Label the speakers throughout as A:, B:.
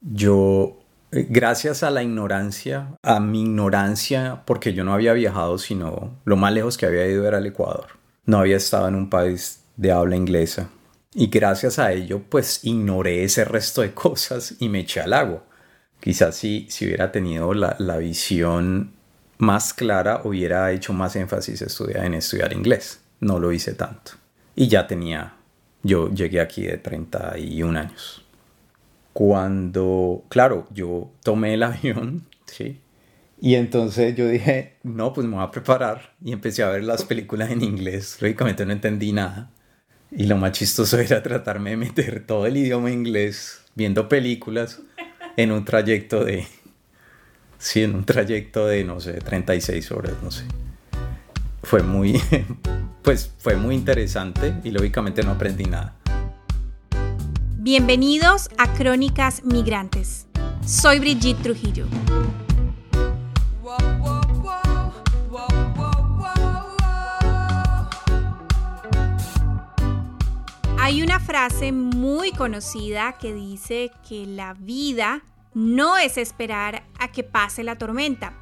A: Yo, eh, gracias a la ignorancia, a mi ignorancia, porque yo no había viajado, sino lo más lejos que había ido era el Ecuador. No había estado en un país de habla inglesa. Y gracias a ello, pues ignoré ese resto de cosas y me eché al agua. Quizás si, si hubiera tenido la, la visión más clara, hubiera hecho más énfasis en estudiar inglés. No lo hice tanto. Y ya tenía, yo llegué aquí de 31 años. Cuando, claro, yo tomé el avión, ¿sí? Y entonces yo dije, no, pues me voy a preparar. Y empecé a ver las películas en inglés. Lógicamente no entendí nada. Y lo más chistoso era tratarme de meter todo el idioma inglés viendo películas en un trayecto de, sí, en un trayecto de, no sé, 36 horas, no sé. Fue muy, pues fue muy interesante y lógicamente no aprendí nada.
B: Bienvenidos a Crónicas Migrantes. Soy Brigitte Trujillo. Hay una frase muy conocida que dice que la vida no es esperar a que pase la tormenta,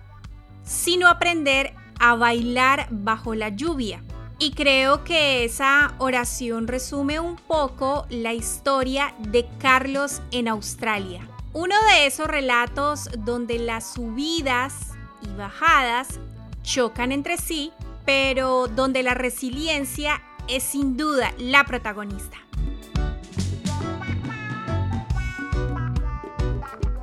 B: sino aprender a bailar bajo la lluvia. Y creo que esa oración resume un poco la historia de Carlos en Australia. Uno de esos relatos donde las subidas y bajadas chocan entre sí, pero donde la resiliencia es sin duda la protagonista.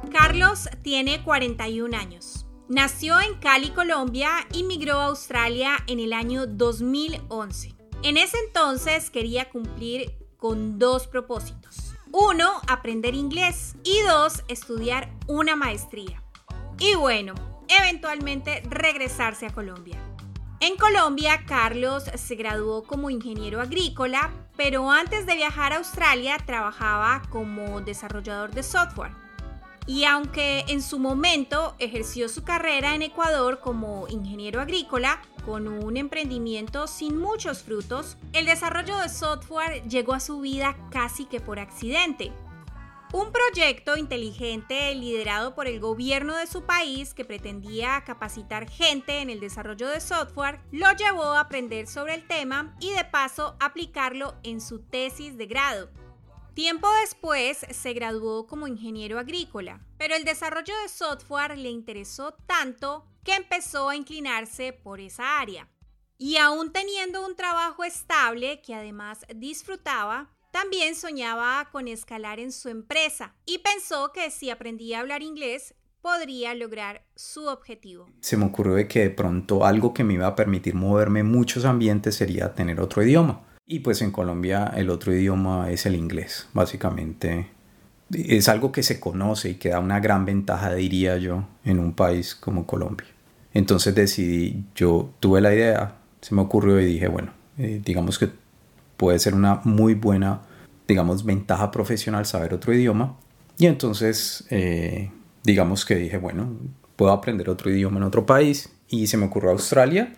B: Carlos tiene 41 años. Nació en Cali, Colombia y migró a Australia en el año 2011. En ese entonces quería cumplir con dos propósitos. Uno, aprender inglés y dos, estudiar una maestría. Y bueno, eventualmente regresarse a Colombia. En Colombia, Carlos se graduó como ingeniero agrícola, pero antes de viajar a Australia trabajaba como desarrollador de software. Y aunque en su momento ejerció su carrera en Ecuador como ingeniero agrícola, con un emprendimiento sin muchos frutos, el desarrollo de software llegó a su vida casi que por accidente. Un proyecto inteligente liderado por el gobierno de su país que pretendía capacitar gente en el desarrollo de software lo llevó a aprender sobre el tema y de paso aplicarlo en su tesis de grado. Tiempo después se graduó como ingeniero agrícola, pero el desarrollo de software le interesó tanto que empezó a inclinarse por esa área. Y aún teniendo un trabajo estable que además disfrutaba, también soñaba con escalar en su empresa y pensó que si aprendía a hablar inglés podría lograr su objetivo.
A: Se me ocurrió que de pronto algo que me iba a permitir moverme en muchos ambientes sería tener otro idioma. Y pues en Colombia el otro idioma es el inglés, básicamente. Es algo que se conoce y que da una gran ventaja, diría yo, en un país como Colombia. Entonces decidí, yo tuve la idea, se me ocurrió y dije, bueno, eh, digamos que puede ser una muy buena, digamos, ventaja profesional saber otro idioma. Y entonces, eh, digamos que dije, bueno, puedo aprender otro idioma en otro país. Y se me ocurrió Australia,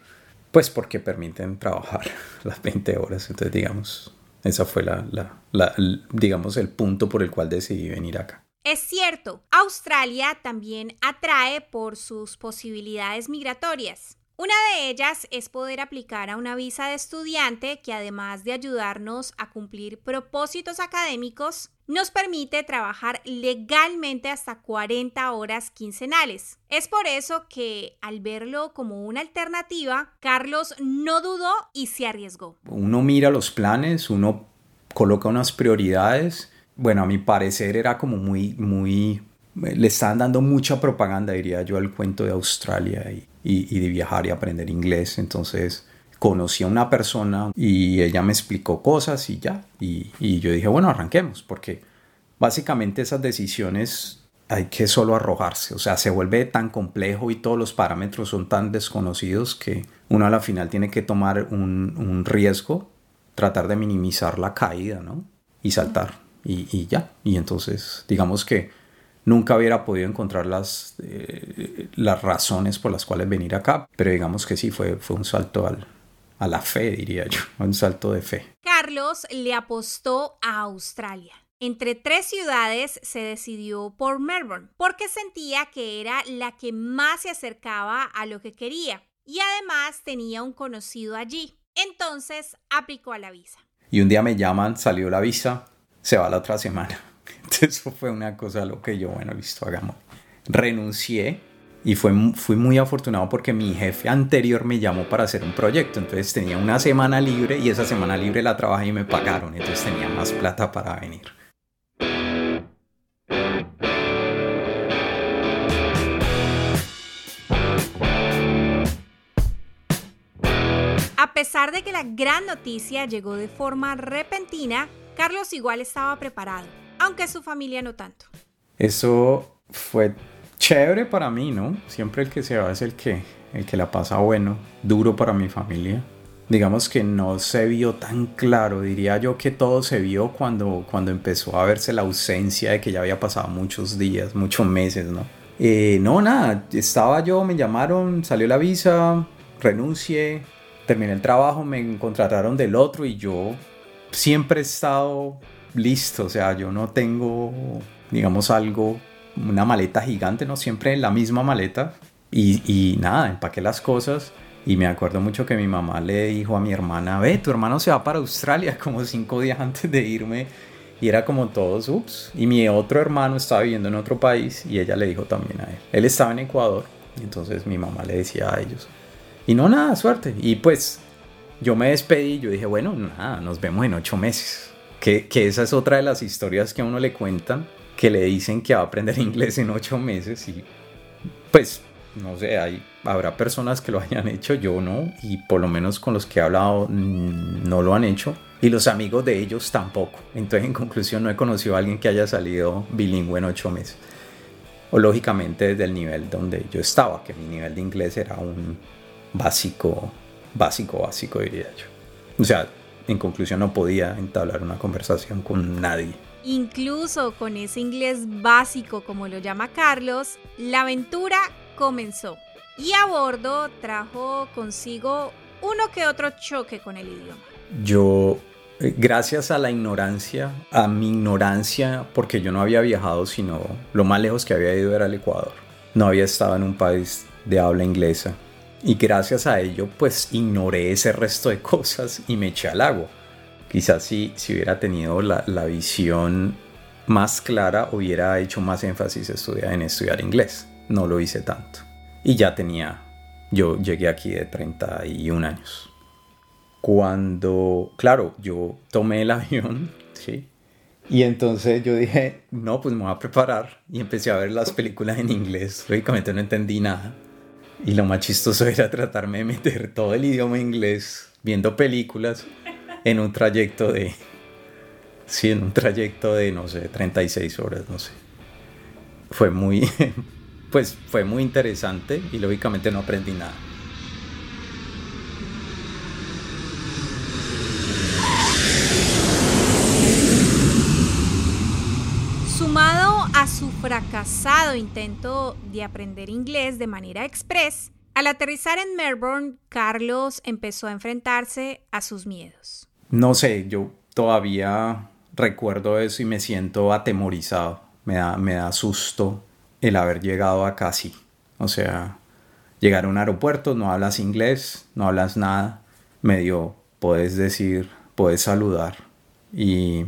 A: pues porque permiten trabajar las 20 horas. Entonces, digamos, esa fue la, la, digamos, el punto por el cual decidí venir acá.
B: Es cierto, Australia también atrae por sus posibilidades migratorias. Una de ellas es poder aplicar a una visa de estudiante que además de ayudarnos a cumplir propósitos académicos, nos permite trabajar legalmente hasta 40 horas quincenales. Es por eso que al verlo como una alternativa, Carlos no dudó y se arriesgó.
A: Uno mira los planes, uno coloca unas prioridades. Bueno, a mi parecer era como muy, muy le están dando mucha propaganda, diría yo, al cuento de Australia y, de viajar y aprender inglés. Entonces conocí a una persona y ella me explicó cosas y ya. Y, yo dije, bueno, arranquemos, porque básicamente esas decisiones hay que solo arrojarse. O sea, se vuelve tan complejo y todos los parámetros son tan desconocidos que uno a la final tiene que tomar un, riesgo, tratar de minimizar la caída, ¿no? Y saltar. Y, y ya. Y entonces, digamos que nunca hubiera podido encontrar las, eh, las razones por las cuales venir acá, pero digamos que sí, fue, fue un salto al, a la fe, diría yo, un salto de fe.
B: Carlos le apostó a Australia. Entre tres ciudades se decidió por Melbourne, porque sentía que era la que más se acercaba a lo que quería y además tenía un conocido allí. Entonces aplicó a la visa.
A: Y un día me llaman, salió la visa, se va la otra semana. Entonces eso fue una cosa lo que yo, bueno, listo, hagamos. Renuncié y fue, fui muy afortunado porque mi jefe anterior me llamó para hacer un proyecto. Entonces tenía una semana libre y esa semana libre la trabajé y me pagaron. Entonces tenía más plata para venir.
B: A pesar de que la gran noticia llegó de forma repentina, Carlos igual estaba preparado, aunque su familia no tanto.
A: Eso fue chévere para mí, ¿no? Siempre el que se va es el que, el que la pasa bueno, duro para mi familia. Digamos que no se vio tan claro, diría yo que todo se vio cuando, cuando empezó a verse la ausencia de que ya había pasado muchos días, muchos meses, ¿no? Eh, no, nada, estaba yo, me llamaron, salió la visa, renuncié, terminé el trabajo, me contrataron del otro y yo siempre he estado listo, o sea, yo no tengo, digamos, algo una maleta gigante, ¿no? Siempre la misma maleta. Y, y, nada, empaqué las cosas. Y me acuerdo mucho que mi mamá le dijo a mi hermana, ve, tu hermano se va para Australia como cinco días antes de irme. Y era como todos, ups. Y mi otro hermano estaba viviendo en otro país y ella le dijo también a él. Él estaba en Ecuador. Y entonces mi mamá le decía a ellos. Y no, nada, suerte. Y pues yo me despedí yo dije, bueno, nada, nos vemos en ocho meses. Que esa es otra de las historias que a uno le cuentan que le dicen que va a aprender inglés en ocho meses y pues no sé, hay, habrá personas que lo hayan hecho, yo no, y por lo menos con los que he hablado mm, no lo han hecho, y los amigos de ellos tampoco. Entonces, en conclusión, no he conocido a alguien que haya salido bilingüe en ocho meses. O lógicamente desde el nivel donde yo estaba, que mi nivel de inglés era un básico, básico, básico, diría yo. O sea, en conclusión, no podía entablar una conversación con nadie.
B: Incluso con ese inglés básico, como lo llama Carlos, la aventura comenzó. Y a bordo trajo consigo uno que otro choque con el idioma.
A: Yo, eh, gracias a la ignorancia, a mi ignorancia, porque yo no había viajado, sino lo más lejos que había ido era el Ecuador. No había estado en un país de habla inglesa. Y gracias a ello, pues ignoré ese resto de cosas y me eché al agua. Quizás si, si hubiera tenido la, la, visión más clara, hubiera hecho más énfasis estudiar, en estudiar inglés. No lo hice tanto. Y ya tenía, yo llegué aquí de 31 años. Cuando, claro, yo tomé el avión, ¿sí? Y entonces yo dije, no, pues me voy a preparar. Y empecé a ver las películas en inglés. Lógicamente no entendí nada. Y lo más chistoso era tratarme de meter todo el idioma inglés viendo películas en un trayecto de, sí, en un trayecto de, no sé, 36 horas, no sé. Fue muy, pues fue muy interesante y lógicamente no aprendí nada.
B: Sumado a su fracasado intento de aprender inglés de manera express, al aterrizar en Melbourne, Carlos empezó a enfrentarse a sus miedos.
A: No sé, yo todavía recuerdo eso y me siento atemorizado. Me da, me da susto el haber llegado acá así. O sea, llegar a un aeropuerto, no hablas inglés, no hablas nada. Medio puedes decir, puedes saludar. Y,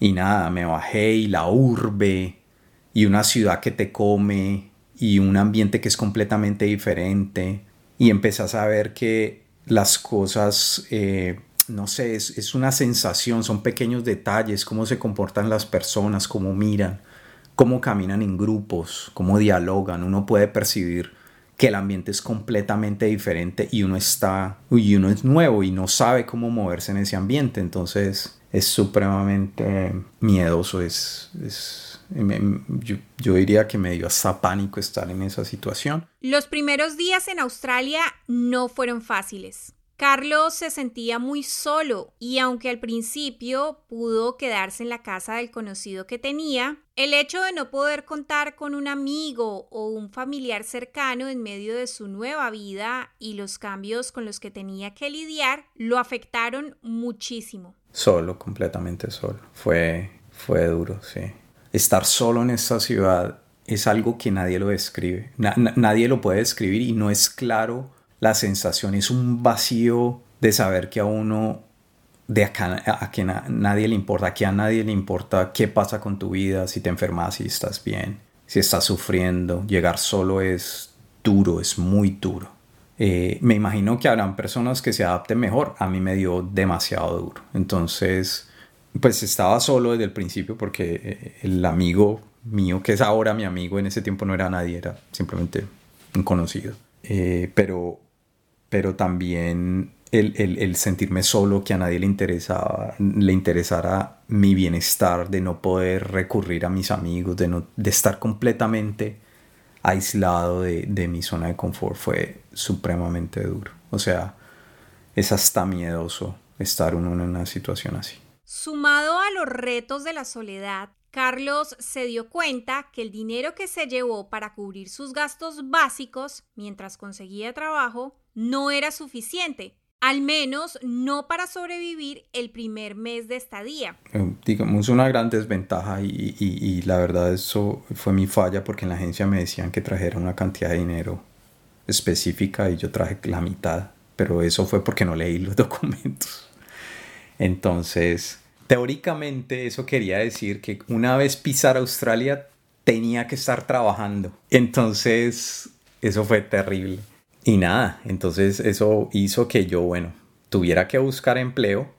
A: y nada, me bajé y la urbe y una ciudad que te come y un ambiente que es completamente diferente. Y empezás a ver que las cosas eh, no sé, es, una sensación, son pequeños detalles, cómo se comportan las personas, cómo miran, cómo caminan en grupos, cómo dialogan. Uno puede percibir que el ambiente es completamente diferente y uno está, y uno es nuevo y no sabe cómo moverse en ese ambiente. Entonces es supremamente miedoso, es, yo, yo, diría que me dio hasta pánico estar en esa situación.
B: Los primeros días en Australia no fueron fáciles. Carlos se sentía muy solo y aunque al principio pudo quedarse en la casa del conocido que tenía, el hecho de no poder contar con un amigo o un familiar cercano en medio de su nueva vida y los cambios con los que tenía que lidiar lo afectaron muchísimo.
A: Solo, completamente solo. Fue, Fue duro, sí. Estar solo en esta ciudad es algo que nadie lo describe. nadie lo puede describir y no es claro la sensación. Es un vacío de saber que a uno, de acá, a que nadie le importa, que a nadie le importa qué pasa con tu vida, si te enfermas, si estás bien, si estás sufriendo. Llegar solo es duro, es muy duro. Eh, me imagino que habrán personas que se adapten mejor. A mí me dio demasiado duro. Entonces, pues estaba solo desde el principio porque eh, el amigo mío, que es ahora mi amigo, en ese tiempo no era nadie, era simplemente un conocido. Eh, pero, pero también el, sentirme solo, que a nadie le interesaba, le interesara mi bienestar, de no poder recurrir a mis amigos, de, no, de estar completamente aislado de, de mi zona de confort, fue supremamente duro. O sea, es hasta miedoso estar uno en una situación así.
B: Sumado a los retos de la soledad, Carlos se dio cuenta que el dinero que se llevó para cubrir sus gastos básicos mientras conseguía trabajo no era suficiente, al menos no para sobrevivir el primer mes de estadía.
A: Eh, digamos una gran desventaja y, la verdad eso fue mi falla porque en la agencia me decían que trajera una cantidad de dinero específica y yo traje la mitad, pero eso fue porque no leí los documentos. Entonces, teóricamente eso quería decir que una vez pisar Australia tenía que estar trabajando. Entonces, eso fue terrible. Y nada, entonces eso hizo que yo, bueno, tuviera que buscar empleo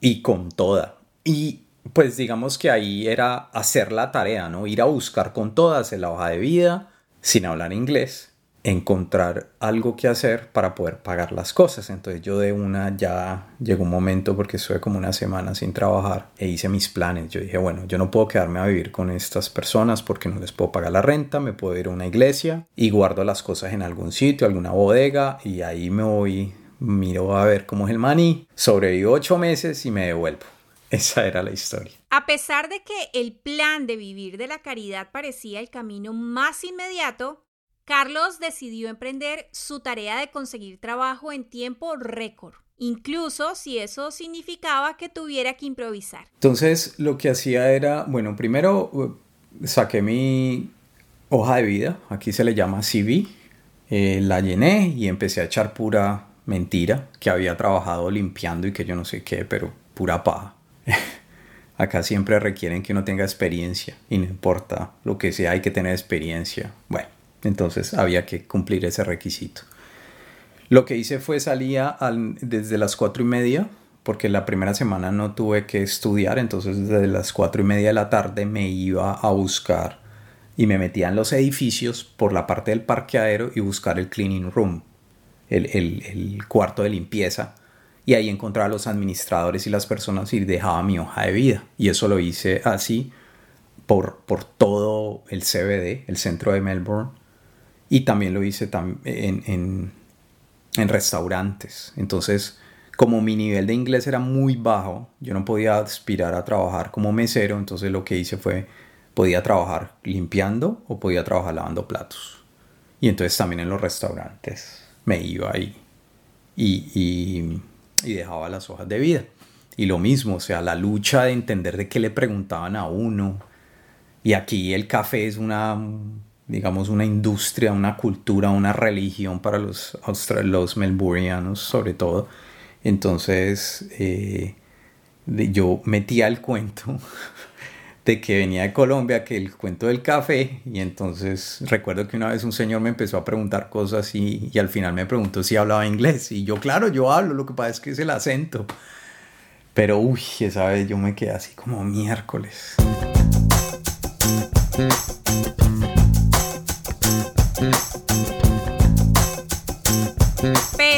A: y con toda. Y pues digamos que ahí era hacer la tarea, ¿no? Ir a buscar con todas en la hoja de vida, sin hablar inglés, encontrar algo que hacer para poder pagar las cosas. Entonces yo de una ya llegó un momento porque estuve como una semana sin trabajar e hice mis planes. Yo dije, bueno, yo no puedo quedarme a vivir con estas personas porque no les puedo pagar la renta, me puedo ir a una iglesia y guardo las cosas en algún sitio, alguna bodega y ahí me voy, miro a ver cómo es el maní, sobrevivo ocho meses y me devuelvo. Esa era la historia.
B: A pesar de que el plan de vivir de la caridad parecía el camino más inmediato, Carlos decidió emprender su tarea de conseguir trabajo en tiempo récord, incluso si eso significaba que tuviera que improvisar.
A: Entonces lo que hacía era, bueno, primero uh, saqué mi hoja de vida, aquí se le llama CV, eh, la llené y empecé a echar pura mentira, que había trabajado limpiando y que yo no sé qué, pero pura paja. Acá siempre requieren que uno tenga experiencia y no importa lo que sea, hay que tener experiencia. Bueno, entonces había que cumplir ese requisito. Lo que hice fue salía desde las cuatro y media, porque la primera semana no tuve que estudiar, entonces desde las cuatro y media de la tarde me iba a buscar y me metía en los edificios por la parte del parqueadero y buscar el cleaning room, el, cuarto de limpieza, y ahí encontraba a los administradores y las personas y dejaba mi hoja de vida. Y eso lo hice así por, por todo el CBD, el centro de Melbourne, y también lo hice en, en, restaurantes. Entonces, como mi nivel de inglés era muy bajo, yo no podía aspirar a trabajar como mesero, entonces lo que hice fue, podía trabajar limpiando o podía trabajar lavando platos. Y entonces también en los restaurantes me iba ahí y, y, y dejaba las hojas de vida. Y lo mismo, o sea, la lucha de entender de qué le preguntaban a uno. Y aquí el café es una digamos, una industria, una cultura, una religión para los, los sobre todo. Entonces eh, yo metía el cuento de que venía de Colombia, que el cuento del café, y entonces recuerdo que una vez un señor me empezó a preguntar cosas y, y al final me preguntó si hablaba inglés, y yo claro, yo hablo, lo que pasa es que es el acento. Pero uy, esa vez yo me quedé así como miércoles.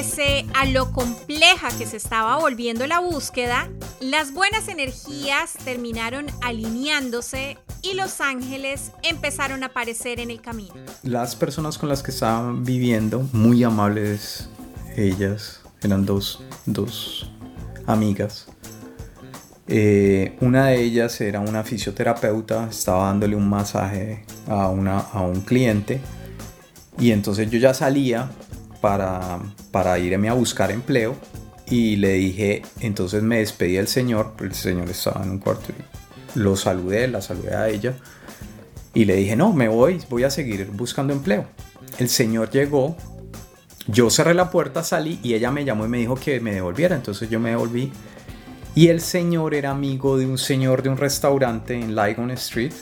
B: Pese a lo compleja que se estaba volviendo la búsqueda, las buenas energías terminaron alineándose y los ángeles empezaron a aparecer en el camino.
A: Las personas con las que estaban viviendo, muy amables ellas, eran dos, amigas. Eh, una de ellas era una fisioterapeuta, estaba dándole un masaje a, una, a un cliente y entonces yo ya salía para, para irme a buscar empleo y le dije, entonces me despedí del señor, el señor estaba en un cuarto lo saludé, la saludé a ella y le dije, no, me voy, voy a seguir buscando empleo. El señor llegó, yo cerré la puerta, salí y ella me llamó y me dijo que me devolviera, entonces yo me devolví. Y el señor era amigo de un señor de un restaurante en Lygon Street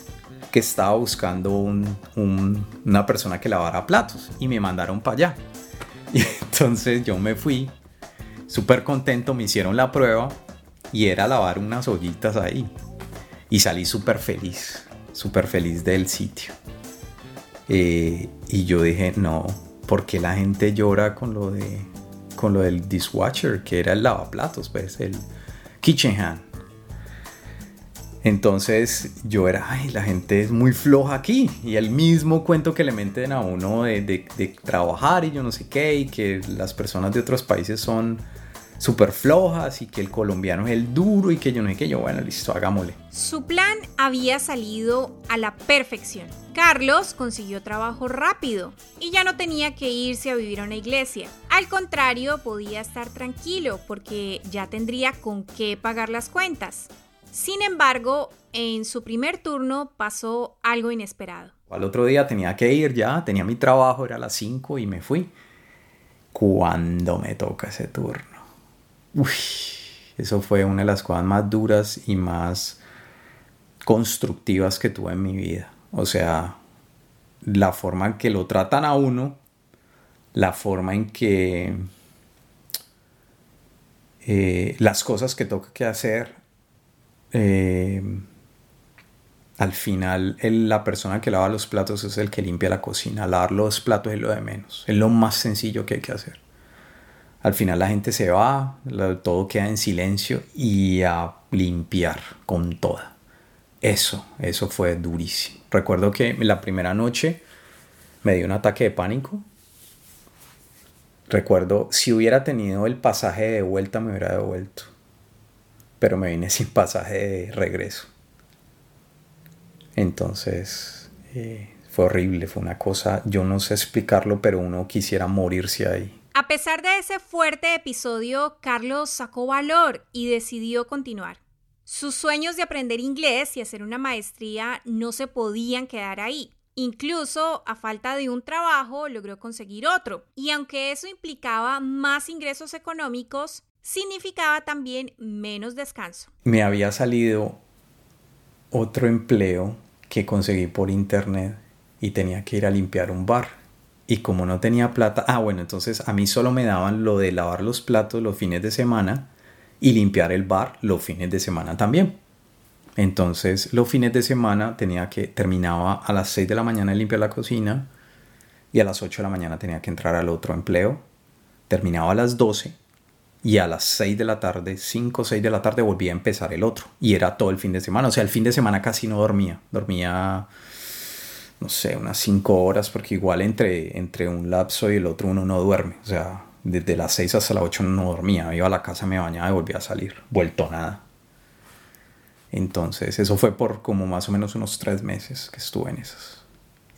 A: que estaba buscando una persona que lavara platos y me mandaron para allá. Y entonces yo me fui, súper contento, me hicieron la prueba y era lavar unas ollitas ahí. Y salí súper feliz, súper feliz del sitio. Eh, y yo dije, no, porque la gente llora con lo, de, con lo del dishwasher, que era el lavaplatos, pues, el kitchen hand. Entonces yo era, ay, la gente es muy floja aquí. Y el mismo cuento que le meten a uno de, de trabajar y yo no sé qué, y que las personas de otros países son súper flojas y que el colombiano es el duro y que yo no sé qué, yo bueno, listo, hagámosle.
B: Su plan había salido a la perfección. Carlos consiguió trabajo rápido y ya no tenía que irse a vivir a una iglesia. Al contrario, podía estar tranquilo porque ya tendría con qué pagar las cuentas. Sin embargo, en su primer turno pasó algo inesperado.
A: Al otro día tenía que ir ya, tenía mi trabajo, era a las 5 y me fui. Cuando me toca ese turno? Uy, eso fue una de las cosas más duras y más constructivas que tuve en mi vida. O sea, la forma en que lo tratan a uno, la forma en que eh, las cosas que toca que hacer, eh, al final la persona que lava los platos es el que limpia la cocina. Lavar los platos es lo de menos. Es lo más sencillo que hay que hacer. Al final la gente se va, todo queda en silencio y a limpiar con toda. Eso, eso fue durísimo. Recuerdo que la primera noche me dio un ataque de pánico. Recuerdo, si hubiera tenido el pasaje de vuelta me hubiera devuelto. Pero me vine sin pasaje de regreso. Entonces, eh, fue horrible, fue una cosa, yo no sé explicarlo, pero uno quisiera morirse ahí.
B: A pesar de ese fuerte episodio, Carlos sacó valor y decidió continuar. Sus sueños de aprender inglés y hacer una maestría no se podían quedar ahí. Incluso a falta de un trabajo logró conseguir otro. Y aunque eso implicaba más ingresos económicos, significaba también menos descanso.
A: Me había salido otro empleo que conseguí por internet y tenía que ir a limpiar un bar. Y como no tenía plata, ah bueno, entonces a mí solo me daban lo de lavar los platos los fines de semana y limpiar el bar los fines de semana también. Entonces los fines de semana tenía que, terminaba a las 6 de la mañana de limpiar la cocina y a las 8 de la mañana tenía que entrar al otro empleo. Terminaba a las 12 y a las 6 de la tarde, 5 o 6 de la tarde volvía a empezar el otro. Y era todo el fin de semana. O sea, el fin de semana casi no dormía. Dormía no sé, unas cinco horas, porque igual entre, entre un lapso y el otro uno no duerme. O sea, desde las 6 hasta las 8 no dormía. Iba a la casa, me bañaba y volvía a salir. Vuelto nada. Entonces, eso fue por como más o menos unos tres meses que estuve en esas.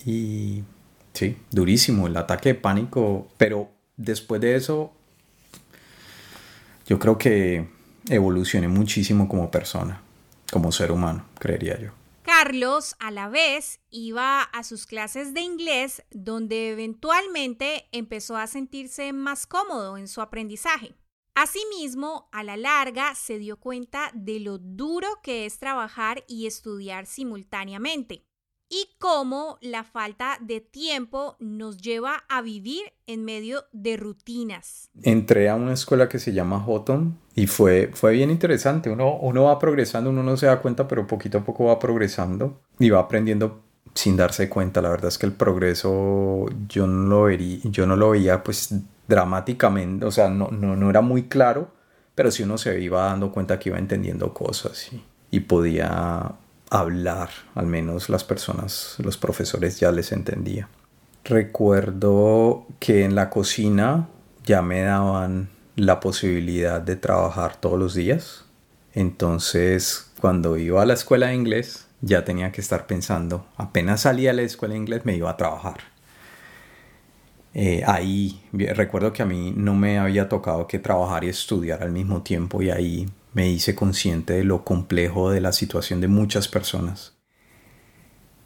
A: Y sí, durísimo el ataque de pánico. Pero después de eso, yo creo que evolucioné muchísimo como persona, como ser humano, creería yo.
B: Carlos a la vez iba a sus clases de inglés donde eventualmente empezó a sentirse más cómodo en su aprendizaje. Asimismo, a la larga se dio cuenta de lo duro que es trabajar y estudiar simultáneamente y cómo la falta de tiempo nos lleva a vivir en medio de rutinas.
A: Entré a una escuela que se llama Houghton y fue, fue bien interesante. Uno, uno va progresando, uno no se da cuenta, pero poquito a poco va progresando y va aprendiendo sin darse cuenta. La verdad es que el progreso yo no lo vería, yo no lo veía pues dramáticamente, o sea, no, no, no era muy claro, pero sí uno se iba dando cuenta que iba entendiendo cosas y podía hablar, al menos las personas, los profesores ya les entendía. Recuerdo que en la cocina ya me daban la posibilidad de trabajar todos los días. Entonces, cuando iba a la escuela de inglés, ya tenía que estar pensando, apenas salía de la escuela de inglés, me iba a trabajar. Eh, ahí recuerdo que a mí no me había tocado que trabajar y estudiar al mismo tiempo y ahí me hice consciente de lo complejo de la situación de muchas personas.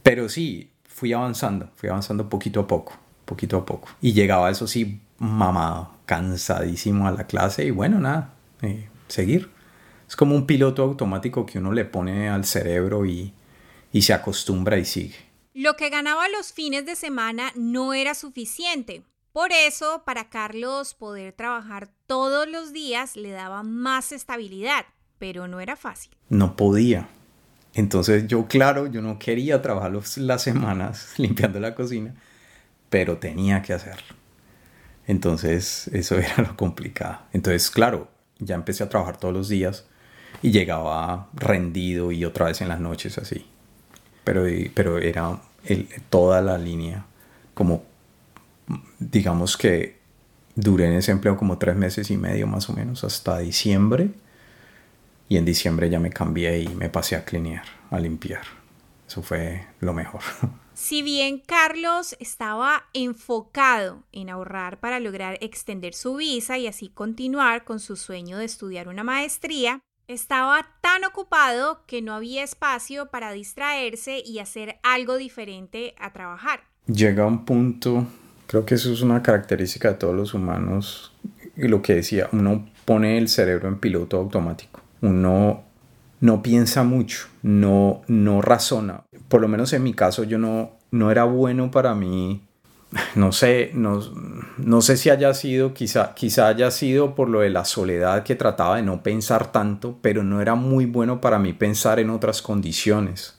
A: Pero sí, fui avanzando, fui avanzando poquito a poco, poquito a poco. Y llegaba eso sí, mamado, cansadísimo a la clase y bueno, nada, eh, seguir. Es como un piloto automático que uno le pone al cerebro y, y se acostumbra y sigue.
B: Lo que ganaba los fines de semana no era suficiente. Por eso, para Carlos poder trabajar todos los días le daba más estabilidad, pero no era fácil.
A: No podía. Entonces yo, claro, yo no quería trabajar las semanas limpiando la cocina, pero tenía que hacerlo. Entonces eso era lo complicado. Entonces, claro, ya empecé a trabajar todos los días y llegaba rendido y otra vez en las noches así. Pero, pero era toda la línea, como digamos que duré en ese empleo como tres meses y medio más o menos hasta diciembre. Y en diciembre ya me cambié y me pasé a clinear, a limpiar. Eso fue lo mejor.
B: Si bien Carlos estaba enfocado en ahorrar para lograr extender su visa y así continuar con su sueño de estudiar una maestría, estaba tan ocupado que no había espacio para distraerse y hacer algo diferente a trabajar.
A: Llega un punto, creo que eso es una característica de todos los humanos, y lo que decía, uno pone el cerebro en piloto automático. Uno no piensa mucho, no, no razona. Por lo menos en mi caso yo no, no era bueno para mí. No sé, no, no sé si haya sido, quizá, quizá haya sido por lo de la soledad que trataba de no pensar tanto, pero no era muy bueno para mí pensar en otras condiciones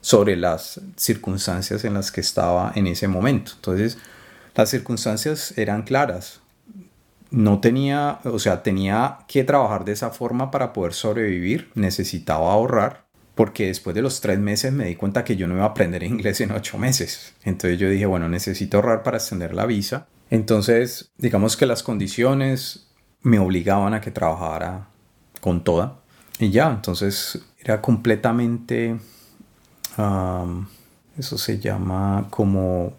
A: sobre las circunstancias en las que estaba en ese momento. Entonces, las circunstancias eran claras no tenía, o sea, tenía que trabajar de esa forma para poder sobrevivir, necesitaba ahorrar, porque después de los tres meses me di cuenta que yo no iba a aprender inglés en ocho meses. Entonces yo dije, bueno, necesito ahorrar para extender la visa. Entonces, digamos que las condiciones me obligaban a que trabajara con toda. Y ya, entonces era completamente, eso se llama como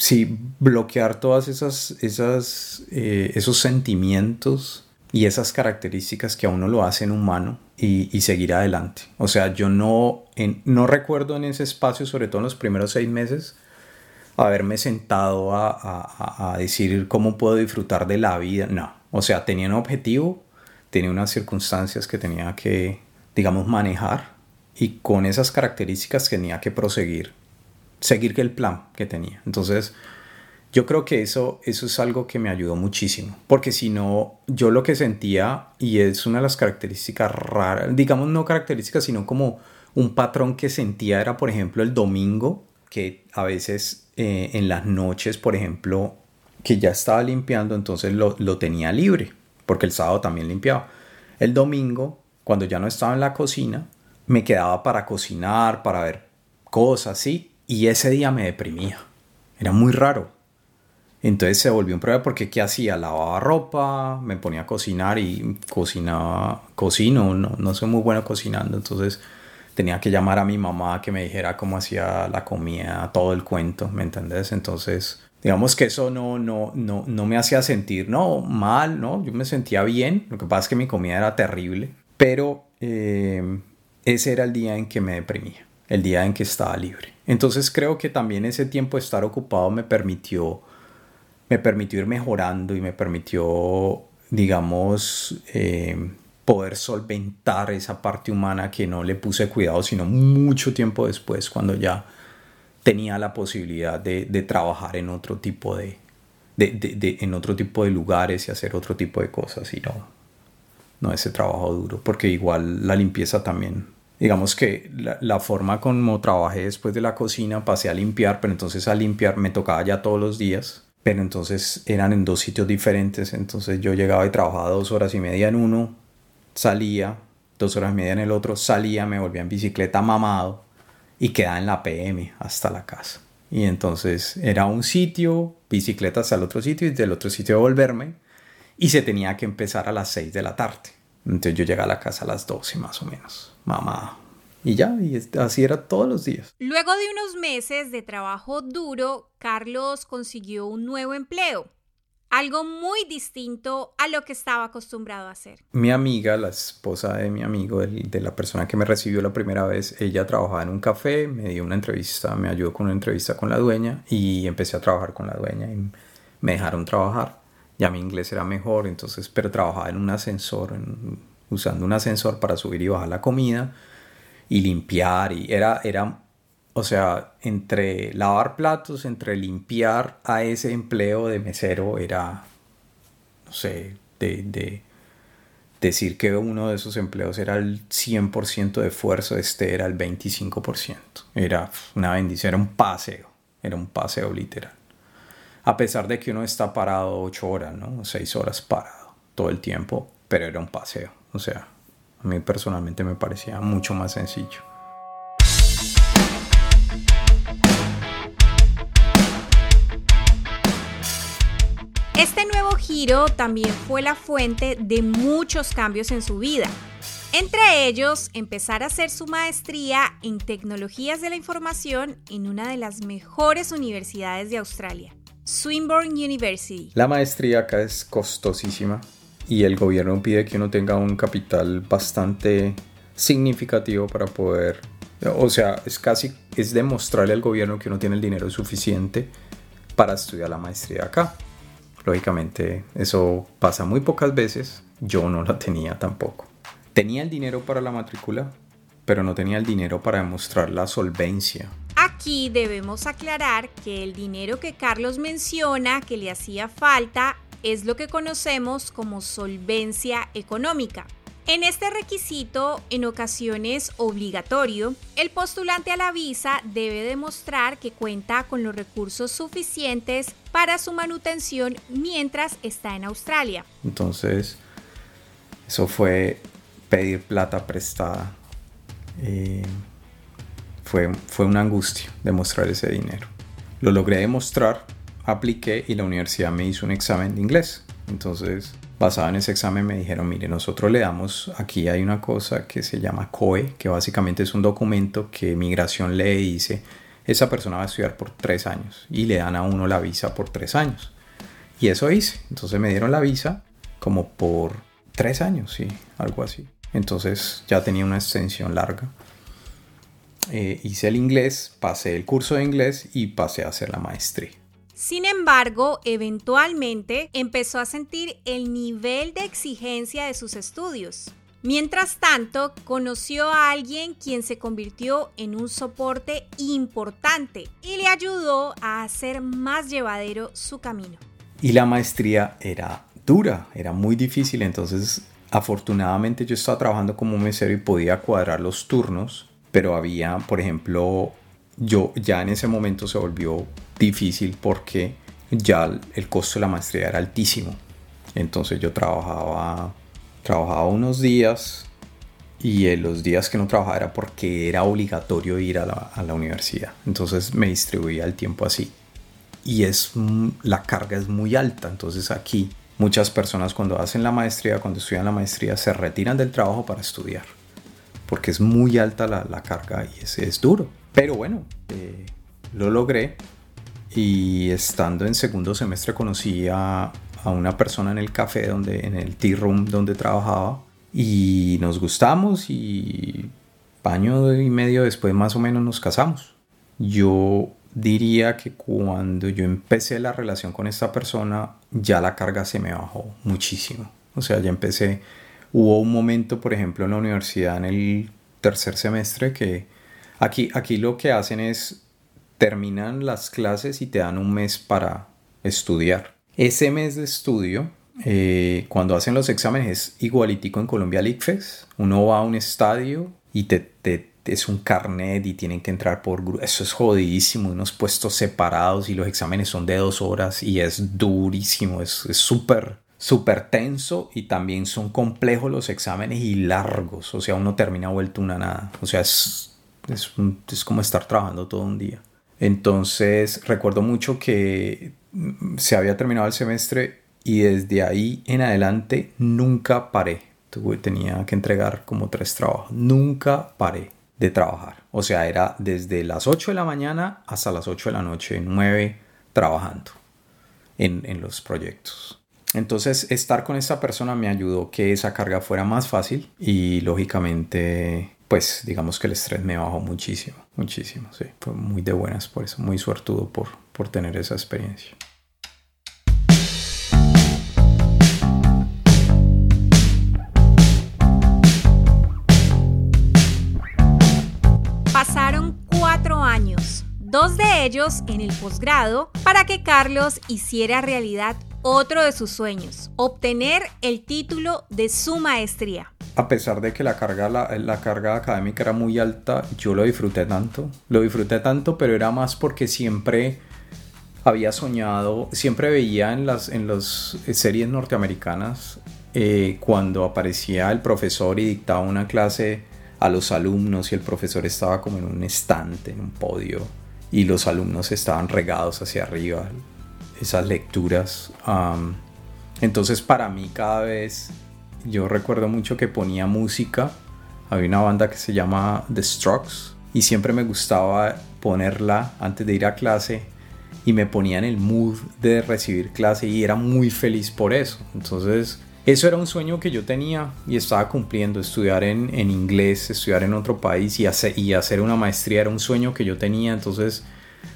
A: sí, bloquear todas esas, esas eh, esos sentimientos y esas características que a uno lo hacen humano y, seguir adelante. O sea, yo no, no recuerdo en ese espacio, sobre todo en los primeros seis meses, haberme sentado a, a, a, decir cómo puedo disfrutar de la vida. No, o sea, tenía un objetivo, tenía unas circunstancias que tenía que, digamos, manejar y con esas características tenía que proseguir seguir el plan que tenía. Entonces, yo creo que eso, eso es algo que me ayudó muchísimo, porque si no, yo lo que sentía, y es una de las características raras, digamos no características, sino como un patrón que sentía era, por ejemplo, el domingo, que a veces eh, en las noches, por ejemplo, que ya estaba limpiando, entonces lo, lo tenía libre, porque el sábado también limpiaba. El domingo, cuando ya no estaba en la cocina, me quedaba para cocinar, para ver cosas, ¿sí? Y ese día me deprimía. Era muy raro. Entonces se volvió un problema porque ¿qué hacía? Lavaba ropa, me ponía a cocinar y cocinaba, cocino, no, no soy muy bueno cocinando, entonces tenía que llamar a mi mamá que me dijera cómo hacía la comida, todo el cuento, ¿me entendés? Entonces, digamos que eso no, no, no, no me hacía sentir, no, mal, ¿no? Yo me sentía bien, lo que pasa es que mi comida era terrible, pero eh, ese era el día en que me deprimía, el día en que estaba libre. Entonces creo que también ese tiempo de estar ocupado me permitió, me permitió ir mejorando y me permitió, digamos, eh, poder solventar esa parte humana que no le puse cuidado, sino mucho tiempo después, cuando ya tenía la posibilidad de, trabajar en otro tipo de, en otro tipo de lugares y hacer otro tipo de cosas y no, no ese trabajo duro, porque igual la limpieza también digamos que la, forma como trabajé después de la cocina, pasé a limpiar, pero entonces a limpiar me tocaba ya todos los días, pero entonces eran en dos sitios diferentes, entonces yo llegaba y trabajaba dos horas y media en uno, salía, dos horas y media en el otro, salía, me volvía en bicicleta mamado y quedaba en la PM hasta la casa. Y entonces era un sitio, bicicleta hasta el otro sitio y del otro sitio volverme y se tenía que empezar a las 6 de la tarde. Entonces yo llegué a la casa a las 12 más o menos, mamá. Y ya, y así era todos los días.
B: Luego de unos meses de trabajo duro, Carlos consiguió un nuevo empleo. algo muy distinto a lo que estaba acostumbrado a hacer.
A: Mi amiga, la esposa de mi amigo, de la persona que me recibió la primera vez, ella trabajaba en un café, me dio una entrevista, me ayudó con una entrevista con la dueña y empecé a trabajar con la dueña y me dejaron trabajar. Ya mi inglés era mejor, entonces, pero trabajaba en un ascensor, usando un ascensor para subir y bajar la comida y limpiar y era, era o sea, entre lavar platos, entre limpiar a ese empleo de mesero era, no sé, de, decir que uno de esos empleos era el 100% de esfuerzo, este era el 25%. Era una bendición, era un paseo, era un paseo literal. A pesar de que uno está parado ocho horas, ¿no? Seis horas parado todo el tiempo, pero era un paseo. O sea, a mí personalmente me parecía mucho más sencillo.
B: Este nuevo giro también fue la fuente de muchos cambios en su vida. Entre ellos, empezar a hacer su maestría en tecnologías de la información en una de las mejores universidades de Australia, Swinburne University.
A: La maestría acá es costosísima y el gobierno pide que uno tenga un capital bastante significativo para poder, o sea, es casi, es demostrarle al gobierno que uno tiene el dinero suficiente para estudiar la maestría acá. Lógicamente eso pasa muy pocas veces, yo no la tenía tampoco. Tenía el dinero para la matrícula, pero no tenía el dinero para demostrar la solvencia.
B: Aquí debemos aclarar que el dinero que Carlos menciona que le hacía falta es lo que conocemos como solvencia económica. En este requisito, en ocasiones obligatorio, el postulante a la visa debe demostrar que cuenta con los recursos suficientes para su manutención mientras está en Australia.
A: Entonces, eso fue pedir plata prestada. Eh, fue, fue una angustia demostrar ese dinero. Lo logré demostrar, apliqué y la universidad me hizo un examen de inglés. Entonces, basado en ese examen me dijeron, mire, nosotros le damos, aquí hay una cosa que se llama COE, que básicamente es un documento que migración le dice, esa persona va a estudiar por tres años y le dan a uno la visa por tres años. Y eso hice. Entonces me dieron la visa como por tres años, sí, algo así. Entonces ya tenía una extensión larga. Eh, hice el inglés, pasé el curso de inglés y pasé a hacer la maestría.
B: Sin embargo, eventualmente empezó a sentir el nivel de exigencia de sus estudios. Mientras tanto, conoció a alguien quien se convirtió en un soporte importante y le ayudó a hacer más llevadero su camino.
A: Y la maestría era dura, era muy difícil, entonces afortunadamente yo estaba trabajando como mesero y podía cuadrar los turnos, pero había, por ejemplo, yo ya en ese momento se volvió difícil porque ya el costo de la maestría era altísimo. Entonces yo trabajaba, trabajaba unos días y en los días que no trabajaba era porque era obligatorio ir a la, a la universidad. Entonces me distribuía el tiempo así. Y es, la carga es muy alta. Entonces aquí muchas personas cuando hacen la maestría, cuando estudian la maestría, se retiran del trabajo para estudiar. Porque es muy alta la, la carga y es, es duro. Pero bueno, eh, lo logré y estando en segundo semestre conocí a, una persona en el café donde en el tea room donde trabajaba y nos gustamos y año y medio después más o menos nos casamos. Yo diría que cuando yo empecé la relación con esta persona ya la carga se me bajó muchísimo. O sea, ya empecé, hubo un momento, por ejemplo, en la universidad en el tercer semestre que aquí, aquí lo que hacen es terminan las clases y te dan un mes para estudiar. Ese mes de estudio, eh, cuando hacen los exámenes, es igualitico en Colombia al ICFES. Uno va a un estadio y te, es un carnet y tienen que entrar por grupo. Eso es jodidísimo, unos puestos separados y los exámenes son de dos horas y es durísimo, es súper, súper tenso y también son complejos los exámenes y largos. O sea, uno termina vuelto una nada. O sea, es, es, es como estar trabajando todo un día. Entonces recuerdo mucho que mm, se había terminado el semestre y desde ahí en adelante nunca paré. tenía que entregar como tres trabajos. Nunca paré de trabajar. O sea, era desde las 8 de la mañana hasta las 8 de la noche, 9 trabajando. en, en los proyectos. Entonces, estar con esta persona me ayudó que esa carga fuera más fácil y lógicamente, pues digamos que el estrés me bajó muchísimo, muchísimo, sí. Fue muy de buenas por eso, muy suertudo por, por tener esa experiencia.
B: Pasaron cuatro años, dos de ellos en el posgrado, para que Carlos hiciera realidad otro de sus sueños, obtener el título de su maestría.
A: A pesar de que la carga, la, carga académica era muy alta, yo lo disfruté tanto. Lo disfruté tanto, pero era más porque siempre había soñado, siempre veía en las, en las series norteamericanas eh, cuando aparecía el profesor y dictaba una clase a los alumnos y el profesor estaba como en un estante, en un podio, y los alumnos estaban regados hacia arriba, esas lecturas. entonces para mí cada vez, yo recuerdo mucho que ponía música, había una banda que se llama The Strokes y siempre me gustaba ponerla antes de ir a clase y me ponía en el mood de recibir clase y era muy feliz por eso. Entonces eso era un sueño que yo tenía y estaba cumpliendo, estudiar en, inglés, estudiar en otro país y hacer, y hacer una maestría era un sueño que yo tenía. Entonces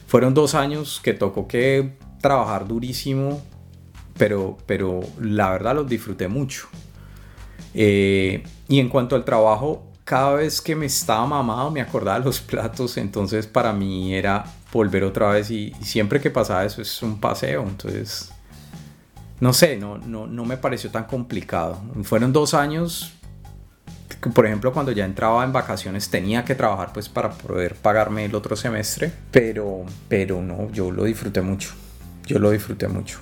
A: fueron dos años que tocó que trabajar durísimo, pero, pero la verdad los disfruté mucho. Eh, y en cuanto al trabajo, cada vez que me estaba mamado me acordaba de los platos, entonces para mí era volver otra vez y, siempre que pasaba eso es un paseo, entonces no sé, no, no, no me pareció tan complicado. Fueron dos años, por ejemplo, cuando ya entraba en vacaciones tenía que trabajar pues para poder pagarme el otro semestre, pero, pero no, yo lo disfruté mucho yo lo disfruté mucho.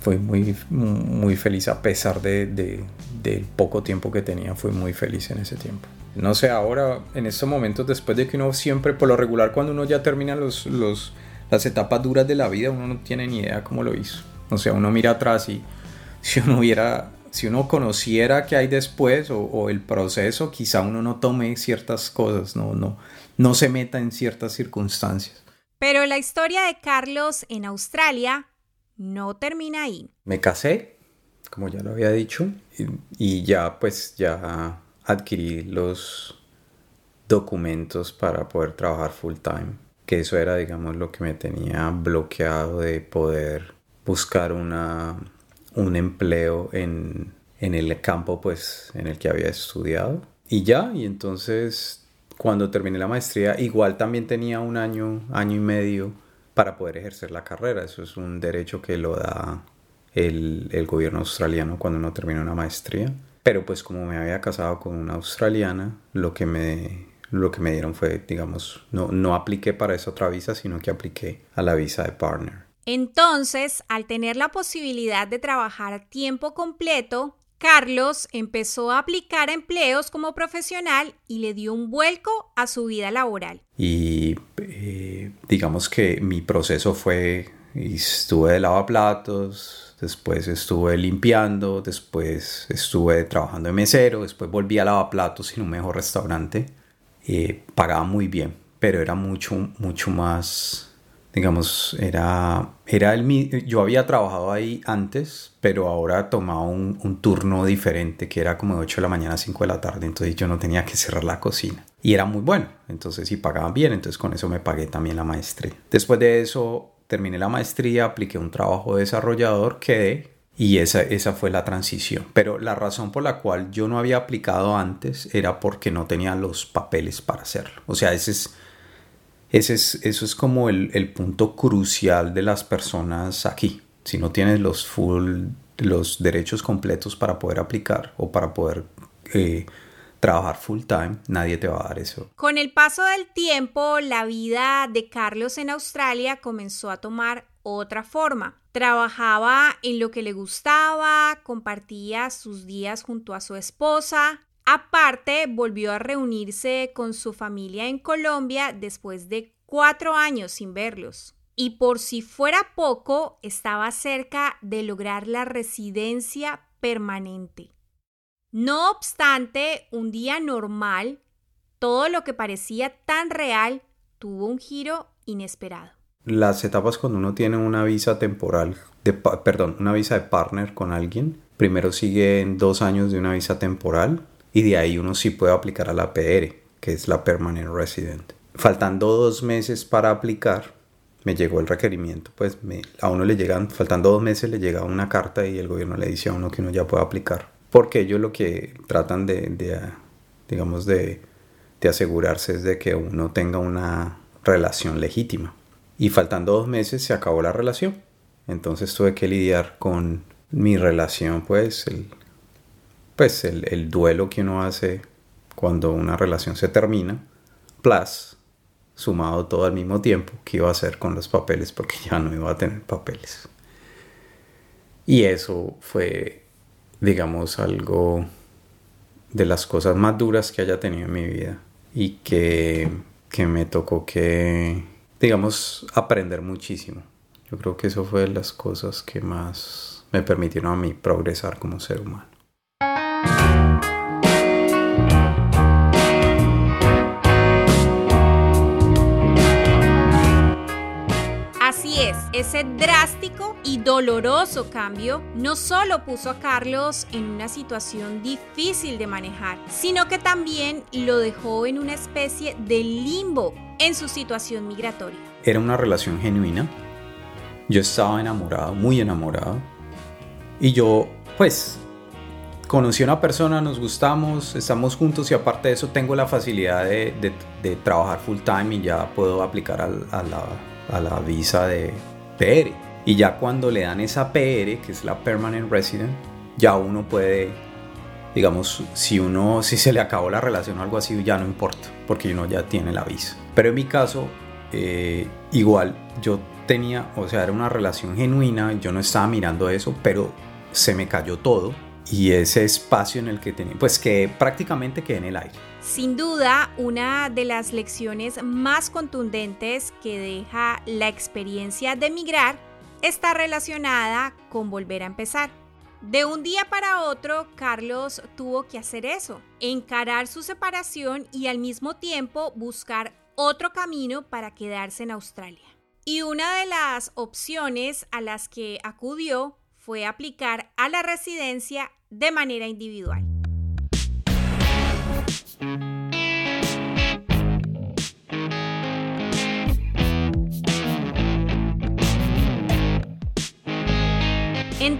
A: Fui muy, muy feliz a pesar de, del poco tiempo que tenía, fui muy feliz en ese tiempo. No sé, ahora, en estos momentos, después de que uno siempre, por lo regular, cuando uno ya termina los, los, las etapas duras de la vida, uno no tiene ni idea cómo lo hizo. O sea, uno mira atrás y si uno hubiera, si uno conociera qué hay después o, o, el proceso, quizá uno no tome ciertas cosas, no, no, no se meta en ciertas circunstancias.
B: Pero la historia de Carlos en Australia no termina ahí.
A: Me casé, como ya lo había dicho, y, ya pues ya adquirí los documentos para poder trabajar full time. Que eso era, digamos, lo que me tenía bloqueado de poder buscar una, un empleo en, en el campo pues en el que había estudiado. Y ya, y entonces cuando terminé la maestría, igual también tenía un año, año y medio para poder ejercer la carrera. Eso es un derecho que lo da el, el gobierno australiano cuando uno termina una maestría. Pero pues como me había casado con una australiana, lo que me, lo que me dieron fue, digamos, no, no apliqué para esa otra visa, sino que apliqué a la visa de partner.
B: Entonces, al tener la posibilidad de trabajar a tiempo completo, Carlos empezó a aplicar empleos como profesional y le dio un vuelco a su vida laboral.
A: Y eh, digamos que mi proceso fue, estuve de lavaplatos, después estuve limpiando, después estuve trabajando de mesero, después volví a lavaplatos en un mejor restaurante. Eh, pagaba muy bien, pero era mucho, mucho más digamos, era, era el, yo había trabajado ahí antes, pero ahora tomaba un, turno diferente, que era como de 8 de la mañana a 5 de la tarde, entonces yo no tenía que cerrar la cocina. Y era muy bueno, entonces sí pagaban bien, entonces con eso me pagué también la maestría. Después de eso terminé la maestría, apliqué un trabajo de desarrollador, quedé y esa, esa fue la transición. Pero la razón por la cual yo no había aplicado antes era porque no tenía los papeles para hacerlo. O sea, ese es ese es, eso es como el, punto crucial de las personas aquí. Si no tienes los full, los derechos completos para poder aplicar o para poder eh, trabajar full time, nadie te va a dar eso.
B: Con el paso del tiempo, la vida de Carlos en Australia comenzó a tomar otra forma. Trabajaba en lo que le gustaba, compartía sus días junto a su esposa, Aparte, volvió a reunirse con su familia en Colombia después de cuatro años sin verlos. Y por si fuera poco, estaba cerca de lograr la residencia permanente. No obstante, un día normal, todo lo que parecía tan real tuvo un giro inesperado.
A: las etapas cuando uno tiene una visa temporal, perdón, una visa de partner con alguien, primero siguen dos años de una visa temporal y de ahí uno sí puede aplicar a la PR, que es la Permanent Resident. Faltando dos meses para aplicar, me llegó el requerimiento, pues a uno le llegan, faltando dos meses le llega una carta y el gobierno le dice a uno que uno ya puede aplicar. Porque ellos lo que tratan de, digamos, de, de asegurarse es de que uno tenga una relación legítima. Y faltando dos meses se acabó la relación. Entonces tuve que lidiar con mi relación, pues el, pues el, el duelo que uno hace cuando una relación se termina, plus sumado todo al mismo tiempo, que iba a hacer con los papeles porque ya no iba a tener papeles. Y eso fue, digamos, algo de las cosas más duras que haya tenido en mi vida y que, que me tocó que, digamos, aprender muchísimo. Yo creo que eso fue de las cosas que más me permitieron a mí progresar como ser humano.
B: Ese drástico y doloroso cambio no solo puso a Carlos en una situación difícil de manejar, sino que también lo dejó en una especie de limbo en su situación migratoria.
A: Era una relación genuina. Yo estaba enamorado, muy enamorado. Y yo, pues, conocí a una persona, nos gustamos, estamos juntos y aparte de eso tengo la facilidad de, trabajar full time y ya puedo aplicar a la visa de, PR. Y ya cuando le dan esa PR, que es la Permanent Resident, ya uno puede, digamos, si uno, si se le acabó la relación o algo así, ya no importa, porque uno ya tiene la visa. Pero en mi caso, eh, igual, yo tenía, o sea, era una relación genuina, yo no estaba mirando eso, pero se me cayó todo y ese espacio en el que tenía, pues que prácticamente quedé en el aire.
B: Sin duda, una de las lecciones más contundentes que deja la experiencia de emigrar está relacionada con volver a empezar. De un día para otro, Carlos tuvo que hacer eso, encarar su separación y al mismo tiempo buscar otro camino para quedarse en Australia. Y una de las opciones a las que acudió fue aplicar a la residencia de manera individual. En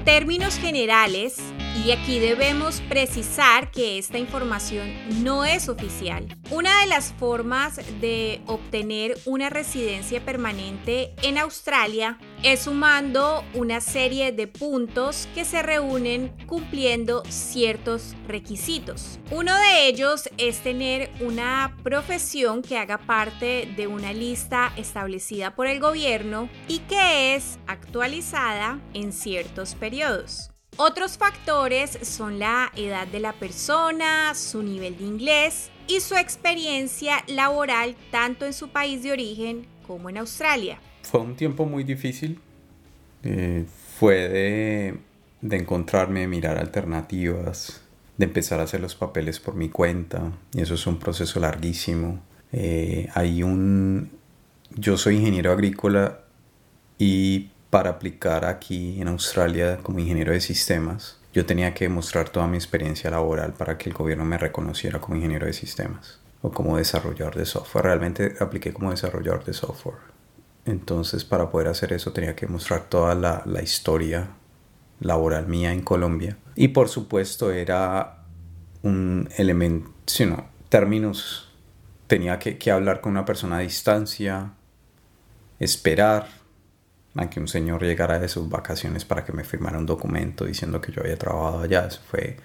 B: términos generales, y aquí debemos precisar que esta información no es oficial. Una de las formas de obtener una residencia permanente en Australia es sumando una serie de puntos que se reúnen cumpliendo ciertos requisitos. Uno de ellos es tener una profesión que haga parte de una lista establecida por el gobierno y que es actualizada en ciertos periodos. Otros factores son la edad de la persona, su nivel de inglés y su experiencia laboral tanto en su país de origen como en Australia.
A: Fue un tiempo muy difícil. Eh, fue de, de encontrarme, mirar alternativas, de empezar a hacer los papeles por mi cuenta. Y eso es un proceso larguísimo. Eh, hay un... Yo soy ingeniero agrícola y para aplicar aquí en Australia como ingeniero de sistemas, yo tenía que mostrar toda mi experiencia laboral para que el gobierno me reconociera como ingeniero de sistemas o como desarrollador de software. Realmente apliqué como desarrollador de software. Entonces para poder hacer eso tenía que mostrar toda la, historia laboral mía en Colombia. Y por supuesto era un elemento, sino términos, tenía que, que hablar con una persona a distancia, esperar a que un señor llegara de sus vacaciones para que me firmara un documento diciendo que yo había trabajado allá. Eso fue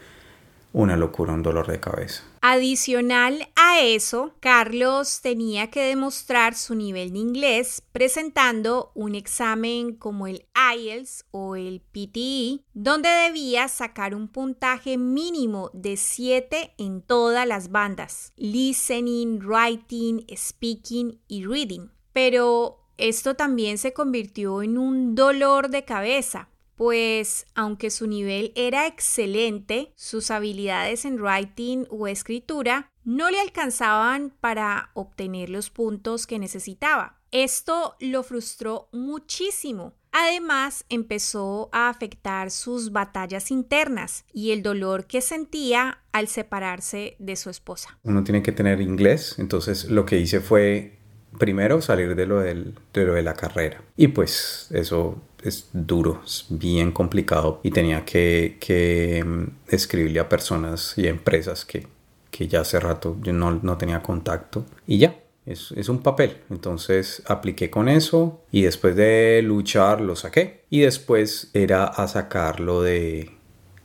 A: una locura, un dolor de cabeza.
B: Adicional a eso, Carlos tenía que demostrar su nivel de inglés presentando un examen como el IELTS o el PTE, donde debía sacar un puntaje mínimo de 7 en todas las bandas, listening, writing, speaking y reading. Pero esto también se convirtió en un dolor de cabeza, pues aunque su nivel era excelente, sus habilidades en writing o escritura no le alcanzaban para obtener los puntos que necesitaba. Esto lo frustró muchísimo. Además, empezó a afectar sus batallas internas y el dolor que sentía al separarse de su esposa.
A: Uno tiene que tener inglés, entonces lo que hice fue primero salir de lo, de, lo de la carrera. Y pues eso es duro, es bien complicado y tenía que, que mm, escribirle a personas y empresas que, que ya hace rato yo no, no tenía contacto y ya, es, es, un papel. Entonces apliqué con eso y después de luchar lo saqué. Y después era a sacar lo de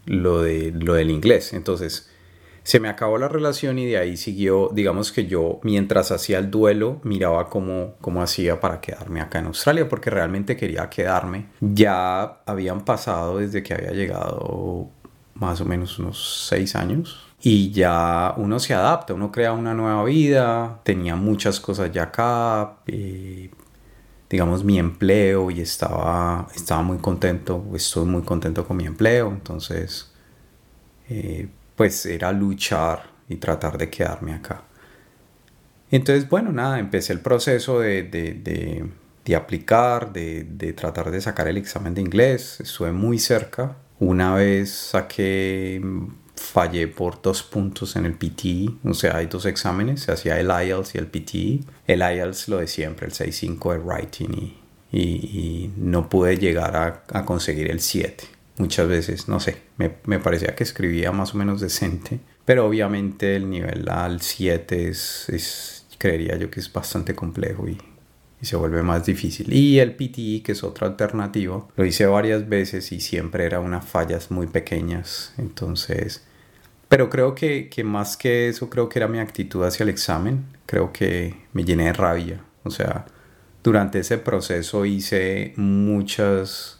A: lo, de, lo del inglés. Entonces se me acabó la relación y de ahí siguió, digamos que yo mientras hacía el duelo miraba cómo, cómo hacía para quedarme acá en Australia porque realmente quería quedarme. Ya habían pasado desde que había llegado más o menos unos seis años y ya uno se adapta, uno crea una nueva vida, tenía muchas cosas ya acá, eh, digamos mi empleo y estaba, estaba muy contento, estoy muy contento con mi empleo, entonces eh, pues era luchar y tratar de quedarme acá. Entonces, bueno, nada, empecé el proceso de, de, de aplicar, de, tratar de sacar el examen de inglés, estuve muy cerca. Una vez saqué fallé por dos puntos en el PTE, o sea, hay dos exámenes, se hacía el IELTS y el PTE. El IELTS lo de siempre, el 6.5 de writing y, y, no pude llegar a, a, conseguir el 7. Muchas veces, no sé, me, me, parecía que escribía más o menos decente, pero obviamente el nivel al 7 es, es, creería yo que es bastante complejo y, y se vuelve más difícil. Y el PTE, que es otra alternativa, lo hice varias veces y siempre era unas fallas muy pequeñas, entonces pero creo que, más que eso, creo que era mi actitud hacia el examen. Creo que me llené de rabia. O sea, durante ese proceso hice muchas,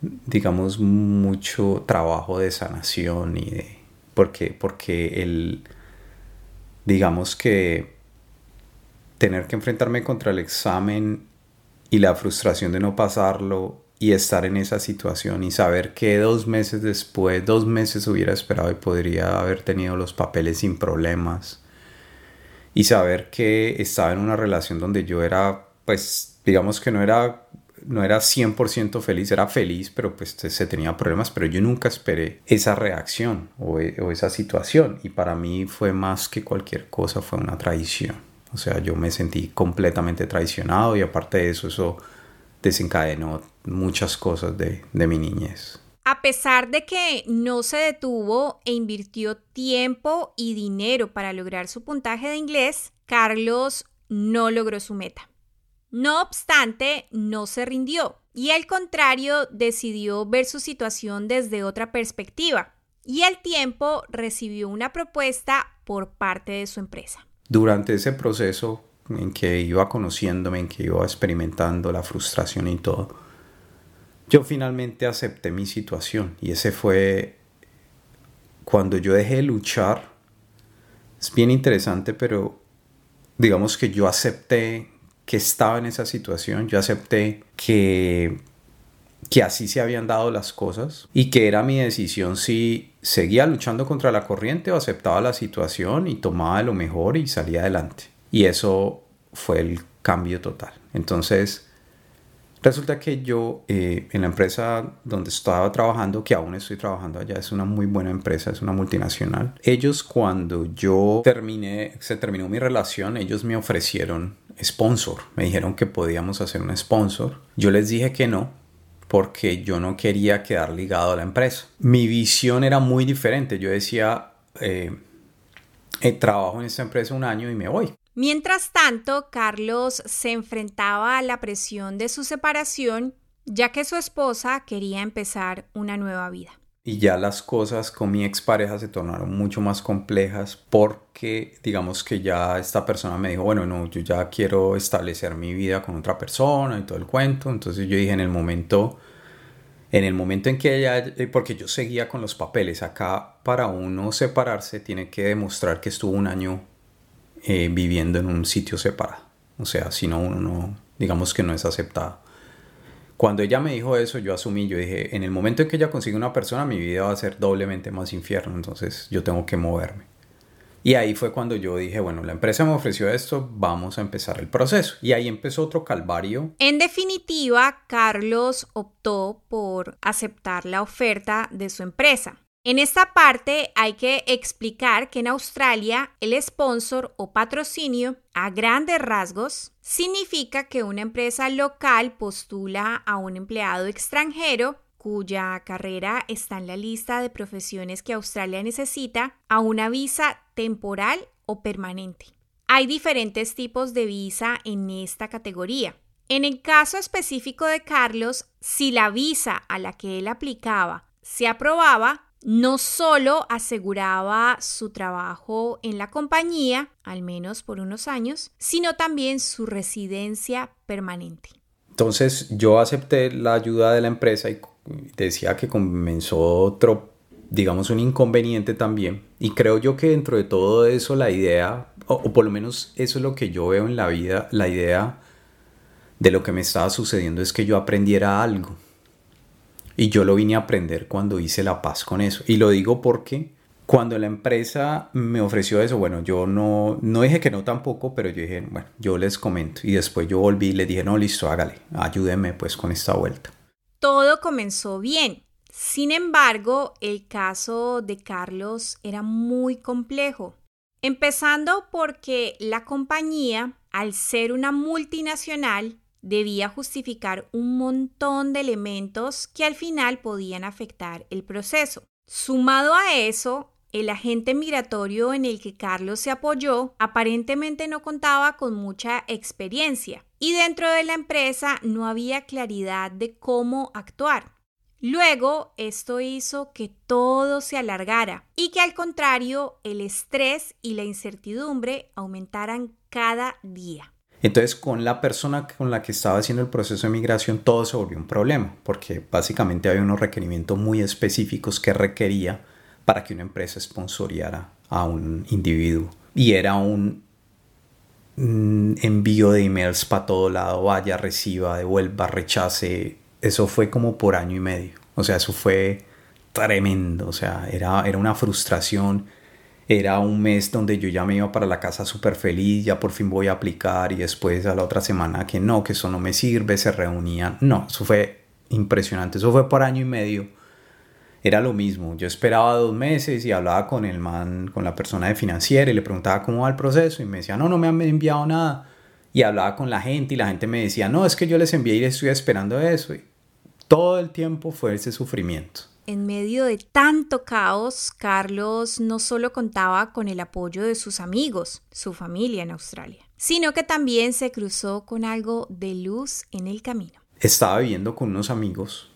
A: digamos, mucho trabajo de sanación y de... Porque, porque el, digamos que tener que enfrentarme contra el examen y la frustración de no pasarlo y estar en esa situación y saber que dos meses después, dos meses hubiera esperado y podría haber tenido los papeles sin problemas y saber que estaba en una relación donde yo era, pues, digamos que no era no era 100% feliz, era feliz, pero pues se tenía problemas, pero yo nunca esperé esa reacción o, o, esa situación y para mí fue más que cualquier cosa, fue una traición. O sea, yo me sentí completamente traicionado y aparte de eso, eso desencadenó muchas cosas de, de mi niñez.
B: A pesar de que no se detuvo e invirtió tiempo y dinero para lograr su puntaje de inglés, Carlos no logró su meta. No obstante, no se rindió y al contrario decidió ver su situación desde otra perspectiva y al tiempo recibió una propuesta por parte de su empresa.
A: Durante ese proceso en que iba conociéndome, en que iba experimentando la frustración y todo, yo finalmente acepté mi situación y ese fue cuando yo dejé de luchar. Es bien interesante, pero digamos que yo acepté que estaba en esa situación, yo acepté que que así se habían dado las cosas y que era mi decisión si seguía luchando contra la corriente o aceptaba la situación y tomaba lo mejor y salía adelante. Y eso fue el cambio total. Entonces, resulta que yo eh, en la empresa donde estaba trabajando, que aún estoy trabajando allá, es una muy buena empresa, es una multinacional. Ellos cuando yo terminé, se terminó mi relación, ellos me ofrecieron sponsor. Me dijeron que podíamos hacer un sponsor. Yo les dije que no, porque yo no quería quedar ligado a la empresa. Mi visión era muy diferente. Yo decía, eh, eh, trabajo en esta empresa un año y me voy.
B: Mientras tanto, Carlos se enfrentaba a la presión de su separación, ya que su esposa quería empezar una nueva vida.
A: Y ya las cosas con mi expareja se tornaron mucho más complejas porque digamos que ya esta persona me dijo, bueno, no, yo ya quiero establecer mi vida con otra persona y todo el cuento. Entonces yo dije en el momento, en el momento en que ella, eh, porque yo seguía con los papeles, acá para uno separarse tiene que demostrar que estuvo un año eh, viviendo en un sitio separado. O sea, si no, uno no, digamos que no es aceptado. Cuando ella me dijo eso, yo asumí, yo dije, en el momento en que ella consigue una persona, mi vida va a ser doblemente más infierno, entonces yo tengo que moverme. Y ahí fue cuando yo dije, bueno, la empresa me ofreció esto, vamos a empezar el proceso. Y ahí empezó otro calvario.
B: En definitiva, Carlos optó por aceptar la oferta de su empresa. En esta parte hay que explicar que en Australia el sponsor o patrocinio, a grandes rasgos, significa que una empresa local postula a un empleado extranjero cuya carrera está en la lista de profesiones que Australia necesita a una visa temporal o permanente. Hay diferentes tipos de visa en esta categoría. En el caso específico de Carlos, si la visa a la que él aplicaba se aprobaba, no solo aseguraba su trabajo en la compañía, al menos por unos años, sino también su residencia permanente.
A: Entonces yo acepté la ayuda de la empresa y decía que comenzó otro, digamos, un inconveniente también. Y creo yo que dentro de todo eso la idea, o, por lo menos eso es lo que yo veo en la vida, la idea de lo que me estaba sucediendo es que yo aprendiera algo. Y yo lo vine a aprender cuando hice la paz con eso. Y lo digo porque cuando la empresa me ofreció eso, bueno, yo no, no dije que no tampoco, pero yo dije, bueno, yo les comento. Y después yo volví y le dije, no, listo, hágale, ayúdeme pues con esta vuelta
B: todo comenzó bien. Sin embargo, el caso de Carlos era muy complejo, empezando porque la compañía, al ser una multinacional, debía justificar un montón de elementos que al final podían afectar el proceso. Sumado a eso, el agente migratorio en el que Carlos se apoyó aparentemente no contaba con mucha experiencia y dentro de la empresa no había claridad de cómo actuar. Luego, esto hizo que todo se alargara y que al contrario, el estrés y la incertidumbre aumentaran cada día.
A: Entonces, con la persona con la que estaba haciendo el proceso de migración, todo se volvió un problema, porque básicamente había unos requerimientos muy específicos que requería para que una empresa sponsoriara a un individuo. Y era un envío de emails para todo lado, vaya, reciba, devuelva, rechace. Eso fue como por año y medio. O sea, eso fue tremendo. O sea, era, era una frustración. Era un mes donde yo ya me iba para la casa súper feliz, ya por fin voy a aplicar y después a la otra semana que no, que eso no me sirve, se reunían. No, eso fue impresionante. Eso fue por año y medio era lo mismo. Yo esperaba dos meses y hablaba con el man, con la persona de financiera y le preguntaba cómo va el proceso y me decía, no, no me han enviado nada. Y hablaba con la gente y la gente me decía, no, es que yo les envié y estoy esperando eso. Y todo el tiempo fue ese sufrimiento.
B: En medio de tanto caos, Carlos no solo contaba con el apoyo de sus amigos, su familia en Australia, sino que también se cruzó con algo de luz en el camino.
A: Estaba viviendo con unos amigos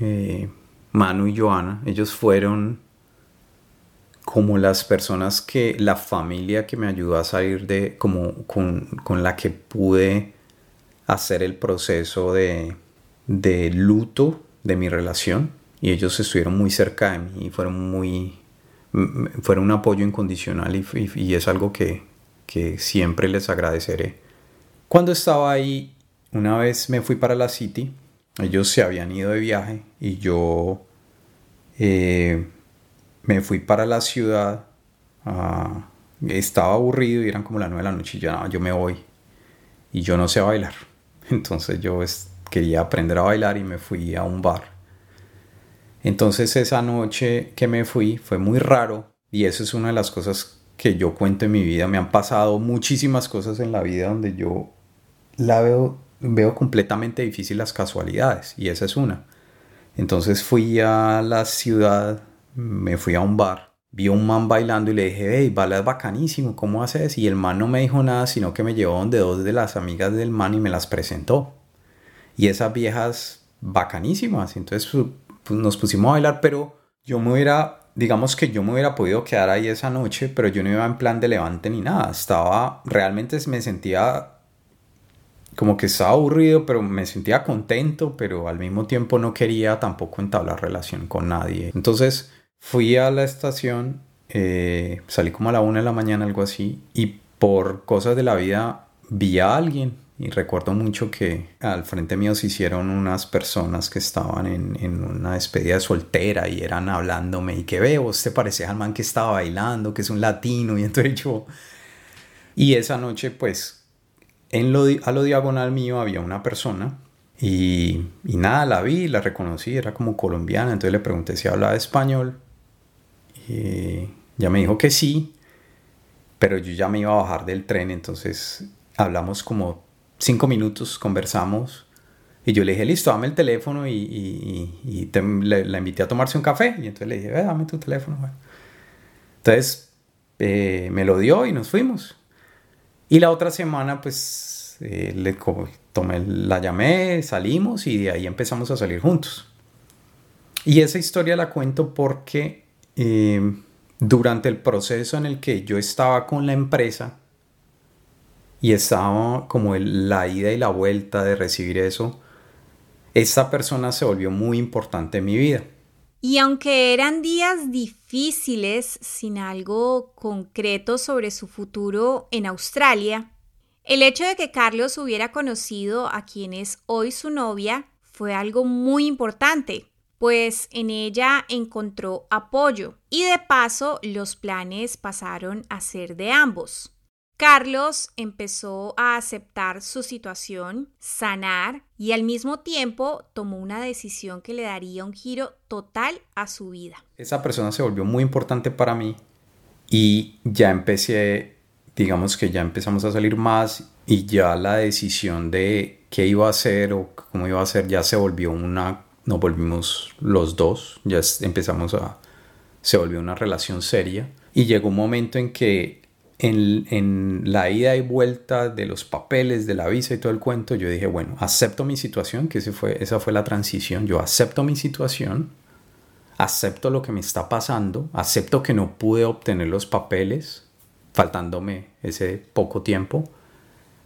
A: eh, Manu y Joana, ellos fueron como las personas que, la familia que me ayudó a salir de, como con, la que pude hacer el proceso de, de, luto de mi relación. Y ellos estuvieron muy cerca de mí y fueron muy, fueron un apoyo incondicional y, y es algo que, que siempre les agradeceré. Cuando estaba ahí, una vez me fui para la City ellos se habían ido de viaje y yo eh, me fui para la ciudad. Ah, estaba aburrido y eran como las nueve de la noche y yo, yo me voy. Y yo no sé bailar. Entonces yo quería aprender a bailar y me fui a un bar. Entonces esa noche que me fui fue muy raro y eso es una de las cosas que yo cuento en mi vida. Me han pasado muchísimas cosas en la vida donde yo la veo veo completamente difícil las casualidades y esa es una. Entonces fui a la ciudad, me fui a un bar, vi a un man bailando y le dije, hey, bailas bacanísimo, ¿cómo haces? Y el man no me dijo nada, sino que me llevó donde dos de las amigas del man y me las presentó. Y esas viejas bacanísimas, entonces nos pusimos a bailar, pero yo me hubiera, digamos que yo me hubiera podido quedar ahí esa noche, pero yo no iba en plan de levante ni nada, estaba, realmente me sentía como que estaba aburrido, pero me sentía contento, pero al mismo tiempo no quería tampoco entablar relación con nadie. Entonces fui a la estación, eh, salí como a la una de la mañana, algo así, y por cosas de la vida vi a alguien y recuerdo mucho que al frente mío se hicieron unas personas que estaban en, una despedida de soltera y eran hablándome y que veo, usted parecía al man que estaba bailando, que es un latino y entonces yo... Y esa noche pues en lo, a lo diagonal mío había una persona y, y nada, la vi, la reconocí, era como colombiana, entonces le pregunté si hablaba español y ya me dijo que sí, pero yo ya me iba a bajar del tren, entonces hablamos como cinco minutos, conversamos. Y yo le dije, listo, dame el teléfono y, le, la invité a tomarse un café. Y entonces le dije, dame tu teléfono. Entonces eh, me lo dio y nos fuimos. Y la otra semana, pues, eh, le tomé, la llamé, salimos y de ahí empezamos a salir juntos. Y esa historia la cuento porque eh, durante el proceso en el que yo estaba con la empresa, y estaba como la ida y la vuelta de recibir eso, esta persona se volvió muy importante en mi vida.
B: Y aunque eran días difíciles sin algo concreto sobre su futuro en Australia, el hecho de que Carlos hubiera conocido a quien es hoy su novia fue algo muy importante, pues en ella encontró apoyo y de paso los planes pasaron a ser de ambos. Carlos empezó a aceptar su situación, sanar y al mismo tiempo tomó una decisión que le daría un giro total a su vida.
A: Esa persona se volvió muy importante para mí y ya empecé, digamos que ya empezamos a salir más y ya la decisión de qué iba a hacer o cómo iba a hacer ya se volvió una, nos volvimos los dos, ya empezamos a, se volvió una relación seria y llegó un momento en que en, la ida y vuelta de los papeles, de la visa y todo el cuento, yo dije, bueno, acepto mi situación, que ese fue, esa fue la transición, yo acepto mi situación, acepto lo que me está pasando, acepto que no pude obtener los papeles, faltándome ese poco tiempo,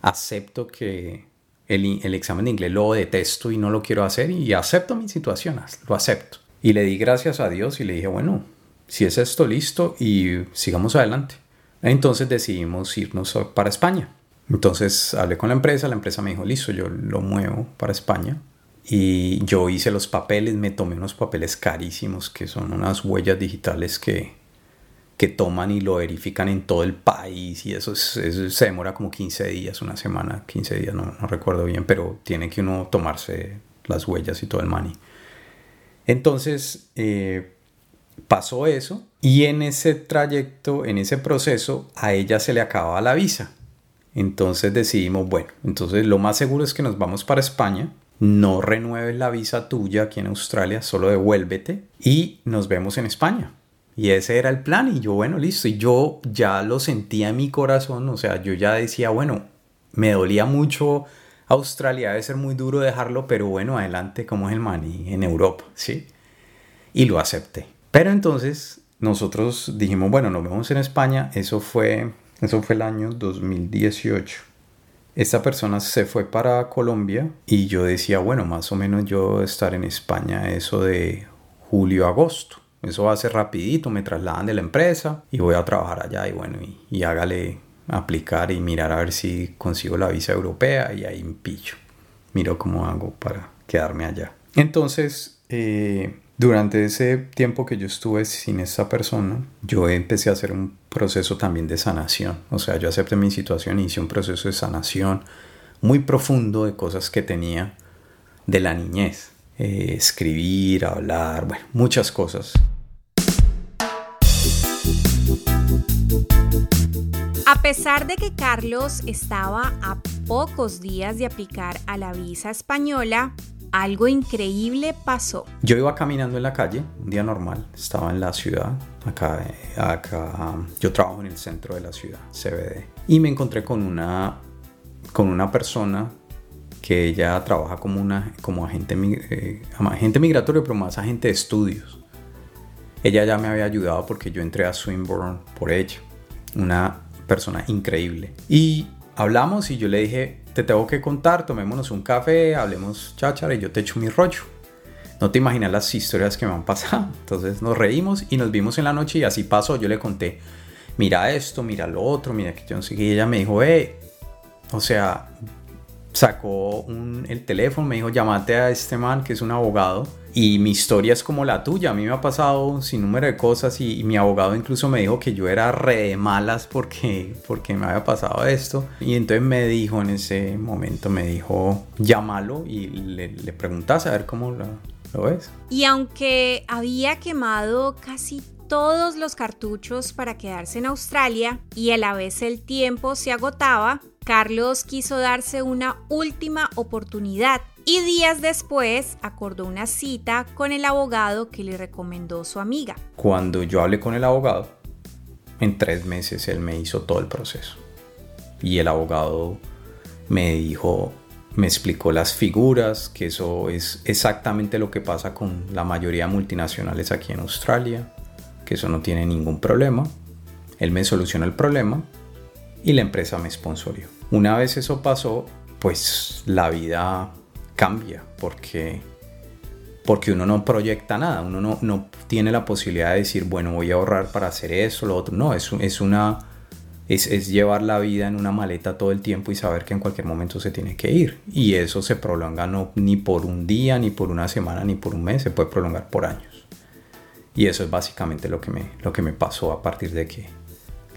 A: acepto que el, el examen de inglés lo detesto y no lo quiero hacer y acepto mi situación, lo acepto. Y le di gracias a Dios y le dije, bueno, si es esto listo y sigamos adelante. Entonces decidimos irnos para España. Entonces hablé con la empresa, la empresa me dijo, listo, yo lo muevo para España. Y yo hice los papeles, me tomé unos papeles carísimos, que son unas huellas digitales que, que toman y lo verifican en todo el país. Y eso, se demora como 15 días, una semana, 15 días, no, no recuerdo bien, pero tiene que uno tomarse las huellas y todo el money. Entonces, eh, pasó eso y en ese trayecto, en ese proceso, a ella se le acababa la visa. Entonces decidimos, bueno, entonces lo más seguro es que nos vamos para España, no renueves la visa tuya aquí en Australia, solo devuélvete y nos vemos en España. Y ese era el plan y yo, bueno, listo. Y yo ya lo sentía en mi corazón, o sea, yo ya decía, bueno, me dolía mucho Australia, debe ser muy duro dejarlo, pero bueno, adelante, como es el maní en Europa, ¿sí? Y lo acepté. Pero entonces nosotros dijimos, bueno, nos vemos en España. Eso fue, eso fue el año 2018. Esta persona se fue para Colombia y yo decía, bueno, más o menos yo estar en España eso de julio, agosto. Eso va a ser rapidito, me trasladan de la empresa y voy a trabajar allá y bueno, y, hágale aplicar y mirar a ver si consigo la visa europea y ahí pillo. Miro cómo hago para quedarme allá. Entonces, eh, durante ese tiempo que yo estuve sin esa persona, yo empecé a hacer un proceso también de sanación. O sea, yo acepté mi situación y hice un proceso de sanación muy profundo de cosas que tenía de la niñez. Eh, escribir, hablar, bueno, muchas cosas.
B: A pesar de que Carlos estaba a pocos días de aplicar a la visa española, algo increíble pasó.
A: Yo iba caminando en la calle, un día normal, estaba en la ciudad, acá, acá, yo trabajo en el centro de la ciudad, CBD, y me encontré con una, con una persona que ella trabaja como, una, como agente, eh, agente migratorio, pero más agente de estudios. Ella ya me había ayudado porque yo entré a Swinburne por ella, una persona increíble. Y hablamos y yo le dije, te tengo que contar, tomémonos un café, hablemos cháchara y yo te echo mi rollo. No te imaginas las historias que me han pasado. Entonces nos reímos y nos vimos en la noche y así pasó. Yo le conté, mira esto, mira lo otro, mira que yo no sé qué. Y ella me dijo, eh, o sea, sacó el teléfono, me dijo, llámate a este man que es un abogado. Y mi historia es como la tuya. A mí me ha pasado sin número de cosas y, mi abogado incluso me dijo que yo era re de malas porque, porque me había pasado esto. Y entonces me dijo en ese momento, me dijo, llámalo y le, le preguntas a ver cómo lo, lo ves.
B: Y aunque había quemado casi todos los cartuchos para quedarse en Australia y a la vez el tiempo se agotaba, Carlos quiso darse una última oportunidad y días después acordó una cita con el abogado que le recomendó su amiga.
A: Cuando yo hablé con el abogado, en tres meses él me hizo todo el proceso. Y el abogado me dijo, me explicó las figuras, que eso es exactamente lo que pasa con la mayoría multinacionales aquí en Australia que eso no tiene ningún problema. Él me soluciona el problema y la empresa me sponsorió. Una vez eso pasó, pues la vida cambia porque, porque uno no proyecta nada, uno no, no tiene la posibilidad de decir, bueno, voy a ahorrar para hacer eso, lo otro. No, es, es una... Es, es, llevar la vida en una maleta todo el tiempo y saber que en cualquier momento se tiene que ir. Y eso se prolonga no, ni por un día, ni por una semana, ni por un mes, se puede prolongar por años. Y eso es básicamente lo que me, lo que me pasó a partir de que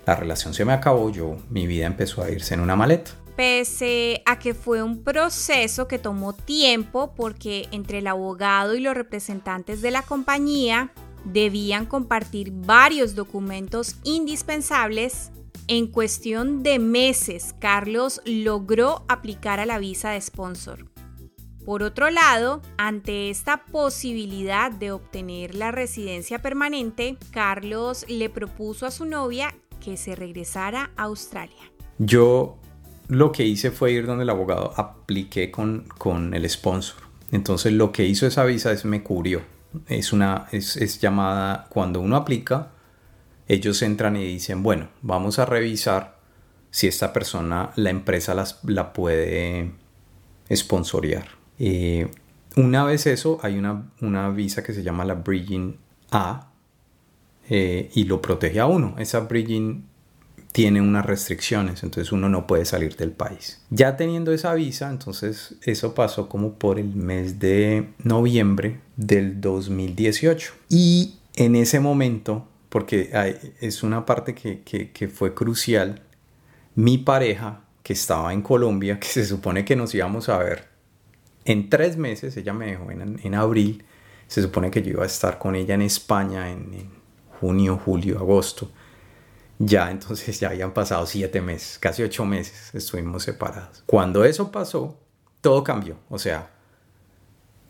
A: la relación se me acabó, yo, mi vida empezó a irse en una maleta.
B: Pese a que fue un proceso que tomó tiempo porque entre el abogado y los representantes de la compañía debían compartir varios documentos indispensables, en cuestión de meses Carlos logró aplicar a la visa de sponsor. Por otro lado, ante esta posibilidad de obtener la residencia permanente, Carlos le propuso a su novia que se regresara a Australia.
A: Yo lo que hice fue ir donde el abogado, apliqué con, con el sponsor. Entonces lo que hizo esa visa es me cubrió. Es, una, es, llamada, cuando uno aplica, ellos entran y dicen, bueno, vamos a revisar si esta persona, la empresa las, la puede sponsorear. Eh, una vez eso, hay una, visa que se llama la Bridging A eh, y lo protege a uno. Esa Bridging tiene unas restricciones, entonces uno no puede salir del país. Ya teniendo esa visa, entonces eso pasó como por el mes de noviembre del 2018. Y en ese momento, porque es una parte que, que fue crucial, mi pareja que estaba en Colombia, que se supone que nos íbamos a ver en tres meses, ella me dejó en, abril, se supone que yo iba a estar con ella en España en, junio, julio, agosto. Ya entonces ya habían pasado siete meses, casi ocho meses estuvimos separados. Cuando eso pasó, todo cambió. O sea,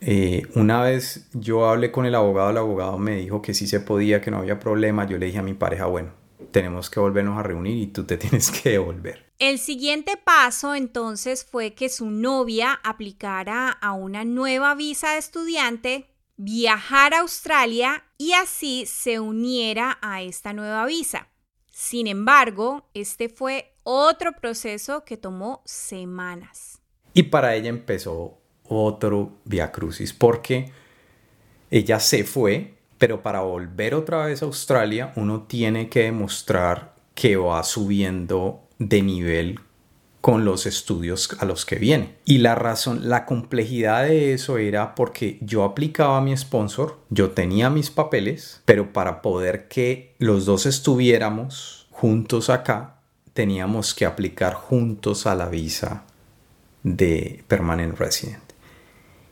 A: eh, una vez yo hablé con el abogado, el abogado me dijo que sí se podía, que no había problema. Yo le dije a mi pareja, bueno, tenemos que volvernos a reunir y tú te tienes que devolver.
B: El siguiente paso entonces fue que su novia aplicara a una nueva visa de estudiante, viajara a Australia y así se uniera a esta nueva visa. Sin embargo, este fue otro proceso que tomó semanas.
A: Y para ella empezó otro via crucis porque ella se fue pero para volver otra vez a Australia uno tiene que demostrar que va subiendo de nivel con los estudios a los que viene. Y la razón, la complejidad de eso era porque yo aplicaba a mi sponsor, yo tenía mis papeles, pero para poder que los dos estuviéramos juntos acá, teníamos que aplicar juntos a la visa de permanent resident.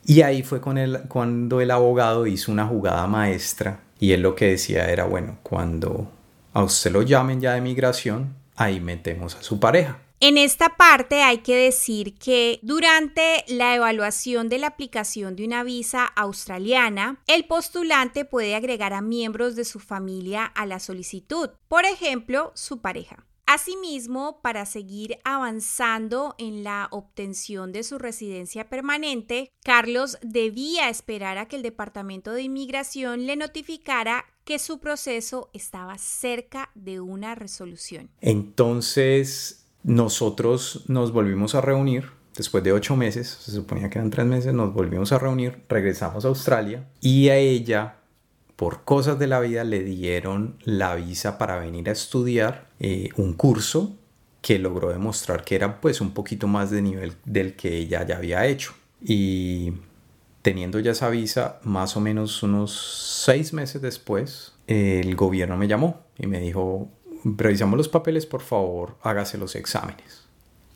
A: Y ahí fue con el, cuando el abogado hizo una jugada maestra y él lo que decía era, bueno, cuando a usted lo llamen ya de migración, ahí metemos a su pareja.
B: En esta parte hay que decir que durante la evaluación de la aplicación de una visa australiana, el postulante puede agregar a miembros de su familia a la solicitud, por ejemplo, su pareja. Asimismo, para seguir avanzando en la obtención de su residencia permanente, Carlos debía esperar a que el Departamento de Inmigración le notificara que su proceso estaba cerca de una resolución.
A: Entonces, nosotros nos volvimos a reunir. Después de ocho meses, se suponía que eran tres meses, nos volvimos a reunir, regresamos a Australia y a ella por cosas de la vida le dieron la visa para venir a estudiar eh, un curso que logró demostrar que era pues un poquito más de nivel del que ella ya había hecho. Y teniendo ya esa visa, más o menos unos seis meses después, el gobierno me llamó y me dijo, revisamos los papeles, por favor, hágase los exámenes.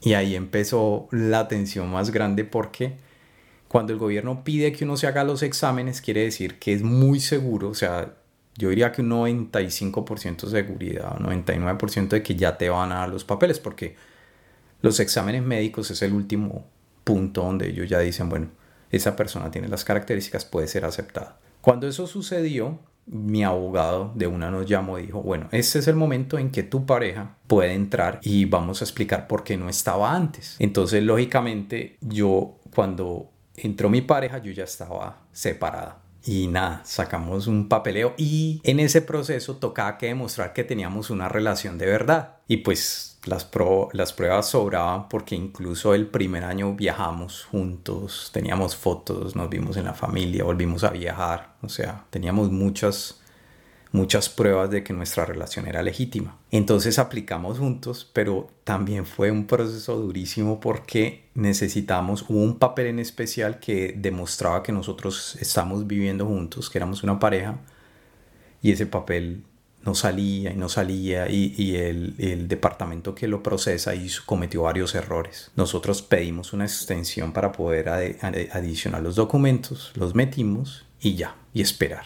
A: Y ahí empezó la tensión más grande porque cuando el gobierno pide que uno se haga los exámenes, quiere decir que es muy seguro, o sea, yo diría que un 95% de seguridad, un 99% de que ya te van a dar los papeles, porque los exámenes médicos es el último punto donde ellos ya dicen, bueno, esa persona tiene las características, puede ser aceptada. Cuando eso sucedió, mi abogado de una nos llamó y dijo, bueno, este es el momento en que tu pareja puede entrar y vamos a explicar por qué no estaba antes. Entonces, lógicamente, yo cuando entró mi pareja, yo ya estaba separada y nada, sacamos un papeleo y en ese proceso tocaba que demostrar que teníamos una relación de verdad. Y pues las, pruebas sobraban porque incluso el primer año viajamos juntos, teníamos fotos, nos vimos en la familia, volvimos a viajar, o sea, teníamos muchas muchas pruebas de que nuestra relación era legítima. Entonces aplicamos juntos, pero también fue un proceso durísimo porque necesitamos un papel en especial que demostraba que nosotros estamos viviendo juntos, que éramos una pareja, y ese papel no salía y no salía y, el, el, departamento que lo procesa hizo, cometió varios errores. Nosotros pedimos una extensión para poder adicionar los documentos, los metimos y ya, y esperar.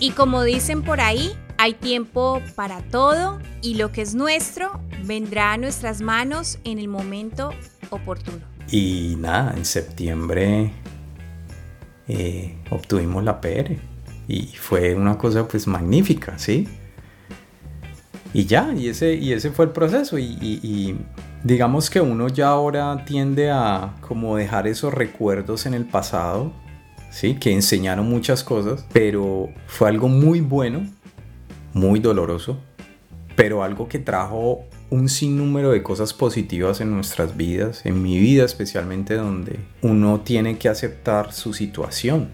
B: Y como dicen por ahí, hay tiempo para todo y lo que es nuestro vendrá a nuestras manos en el momento oportuno.
A: Y nada, en septiembre eh, obtuvimos la PR y fue una cosa pues magnífica, ¿sí? Y ya, y ese, y ese fue el proceso y, y digamos que uno ya ahora tiende a como dejar esos recuerdos en el pasado ¿sí? que enseñaron muchas cosas, pero fue algo muy bueno, muy doloroso, pero algo que trajo un sinnúmero de cosas positivas en nuestras vidas, en mi vida especialmente, donde uno tiene que aceptar su situación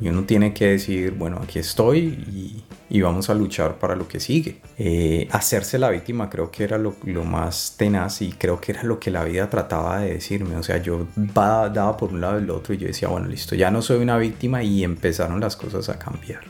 A: y uno tiene que decir, bueno, aquí estoy y vamos a luchar para lo que sigue. Eh, hacerse la víctima creo que era lo, más tenaz y creo que era lo que la vida trataba de decirme. O sea, yo daba por un lado y el otro y yo decía, bueno, listo, ya no soy una víctima y empezaron las cosas a cambiar.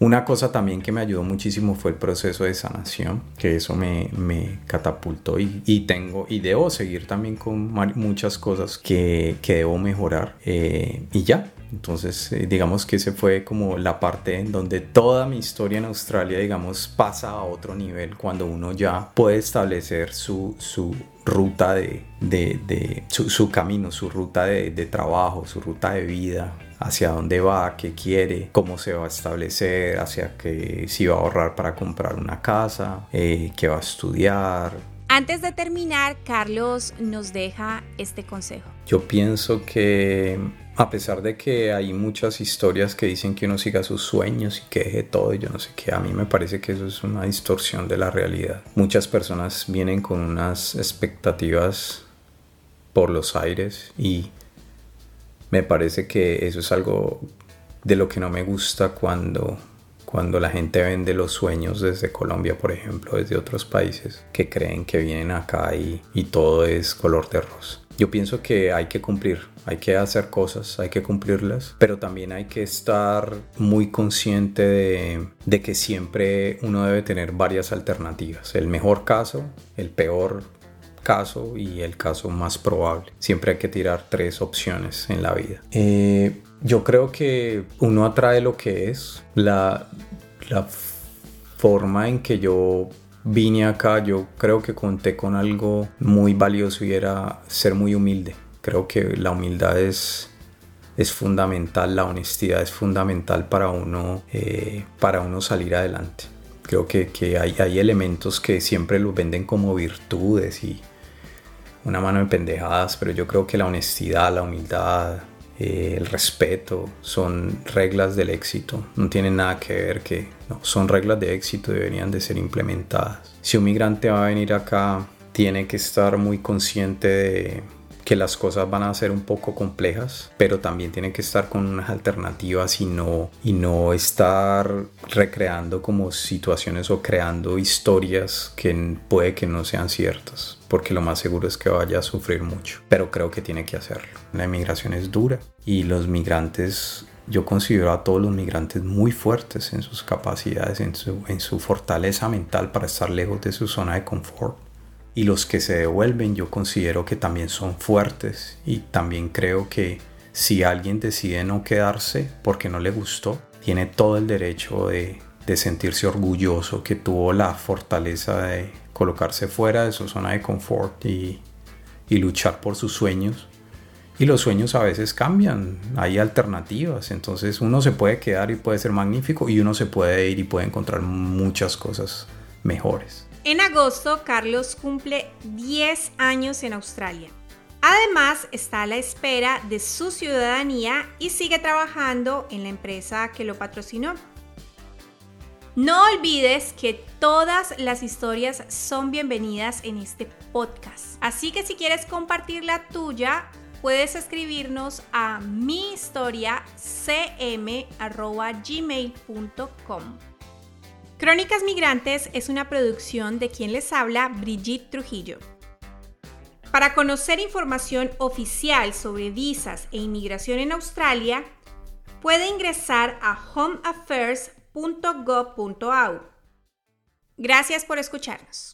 A: Una cosa también que me ayudó muchísimo fue el proceso de sanación, que eso me, me catapultó y, y, tengo y debo seguir también con muchas cosas que, que debo mejorar. Eh, y ya, entonces, eh, digamos que ese fue como la parte en donde toda mi historia en Australia, digamos, pasa a otro nivel cuando uno ya puede establecer su, su ruta de, de, de su, su, camino, su ruta de, de, trabajo, su ruta de vida, hacia dónde va, qué quiere, cómo se va a establecer, hacia que si va a ahorrar para comprar una casa, eh, qué va a estudiar.
B: Antes de terminar, Carlos nos deja este consejo.
A: Yo pienso que a pesar de que hay muchas historias que dicen que uno siga sus sueños y que deje todo y yo no sé qué, a mí me parece que eso es una distorsión de la realidad. Muchas personas vienen con unas expectativas por los aires y me parece que eso es algo de lo que no me gusta cuando cuando la gente vende los sueños desde Colombia, por ejemplo, desde otros países, que creen que vienen acá y, y todo es color de rosa. Yo pienso que hay que cumplir, hay que hacer cosas, hay que cumplirlas, pero también hay que estar muy consciente de, de, que siempre uno debe tener varias alternativas. El mejor caso, el peor caso y el caso más probable. Siempre hay que tirar tres opciones en la vida. Eh, yo creo que uno atrae lo que es. La, la forma en que yo vine acá, yo creo que conté con algo muy valioso y era ser muy humilde. Creo que la humildad es, es fundamental, la honestidad es fundamental para uno, eh, para uno salir adelante. Creo que, que hay, hay, elementos que siempre los venden como virtudes y una mano de pendejadas, pero yo creo que la honestidad, la humildad, eh, el respeto, son reglas del éxito. No tienen nada que ver que no, son reglas de éxito, deberían de ser implementadas. Si un migrante va a venir acá, tiene que estar muy consciente de que las cosas van a ser un poco complejas, pero también tiene que estar con unas alternativas y no, y no estar recreando como situaciones o creando historias que puede que no sean ciertas, porque lo más seguro es que vaya a sufrir mucho, pero creo que tiene que hacerlo. La inmigración es dura y los migrantes yo considero a todos los migrantes muy fuertes en sus capacidades, en su, en su fortaleza mental para estar lejos de su zona de confort. Y los que se devuelven yo considero que también son fuertes y también creo que si alguien decide no quedarse porque no le gustó, tiene todo el derecho de, sentirse orgulloso que tuvo la fortaleza de colocarse fuera de su zona de confort y, y luchar por sus sueños y los sueños a veces cambian, hay alternativas, entonces uno se puede quedar y puede ser magnífico y uno se puede ir y puede encontrar muchas cosas mejores.
B: En agosto, Carlos cumple 10 años en Australia. Además, está a la espera de su ciudadanía y sigue trabajando en la empresa que lo patrocinó. No olvides que todas las historias son bienvenidas en este podcast. Así que si quieres compartir la tuya, puedes escribirnos a mihistoriacm.gmail.com. Crónicas Migrantes es una producción de quien les habla, Brigitte Trujillo. Para conocer información oficial sobre visas e inmigración en Australia, puede ingresar a homeaffairs.gov.au. Gracias por escucharnos.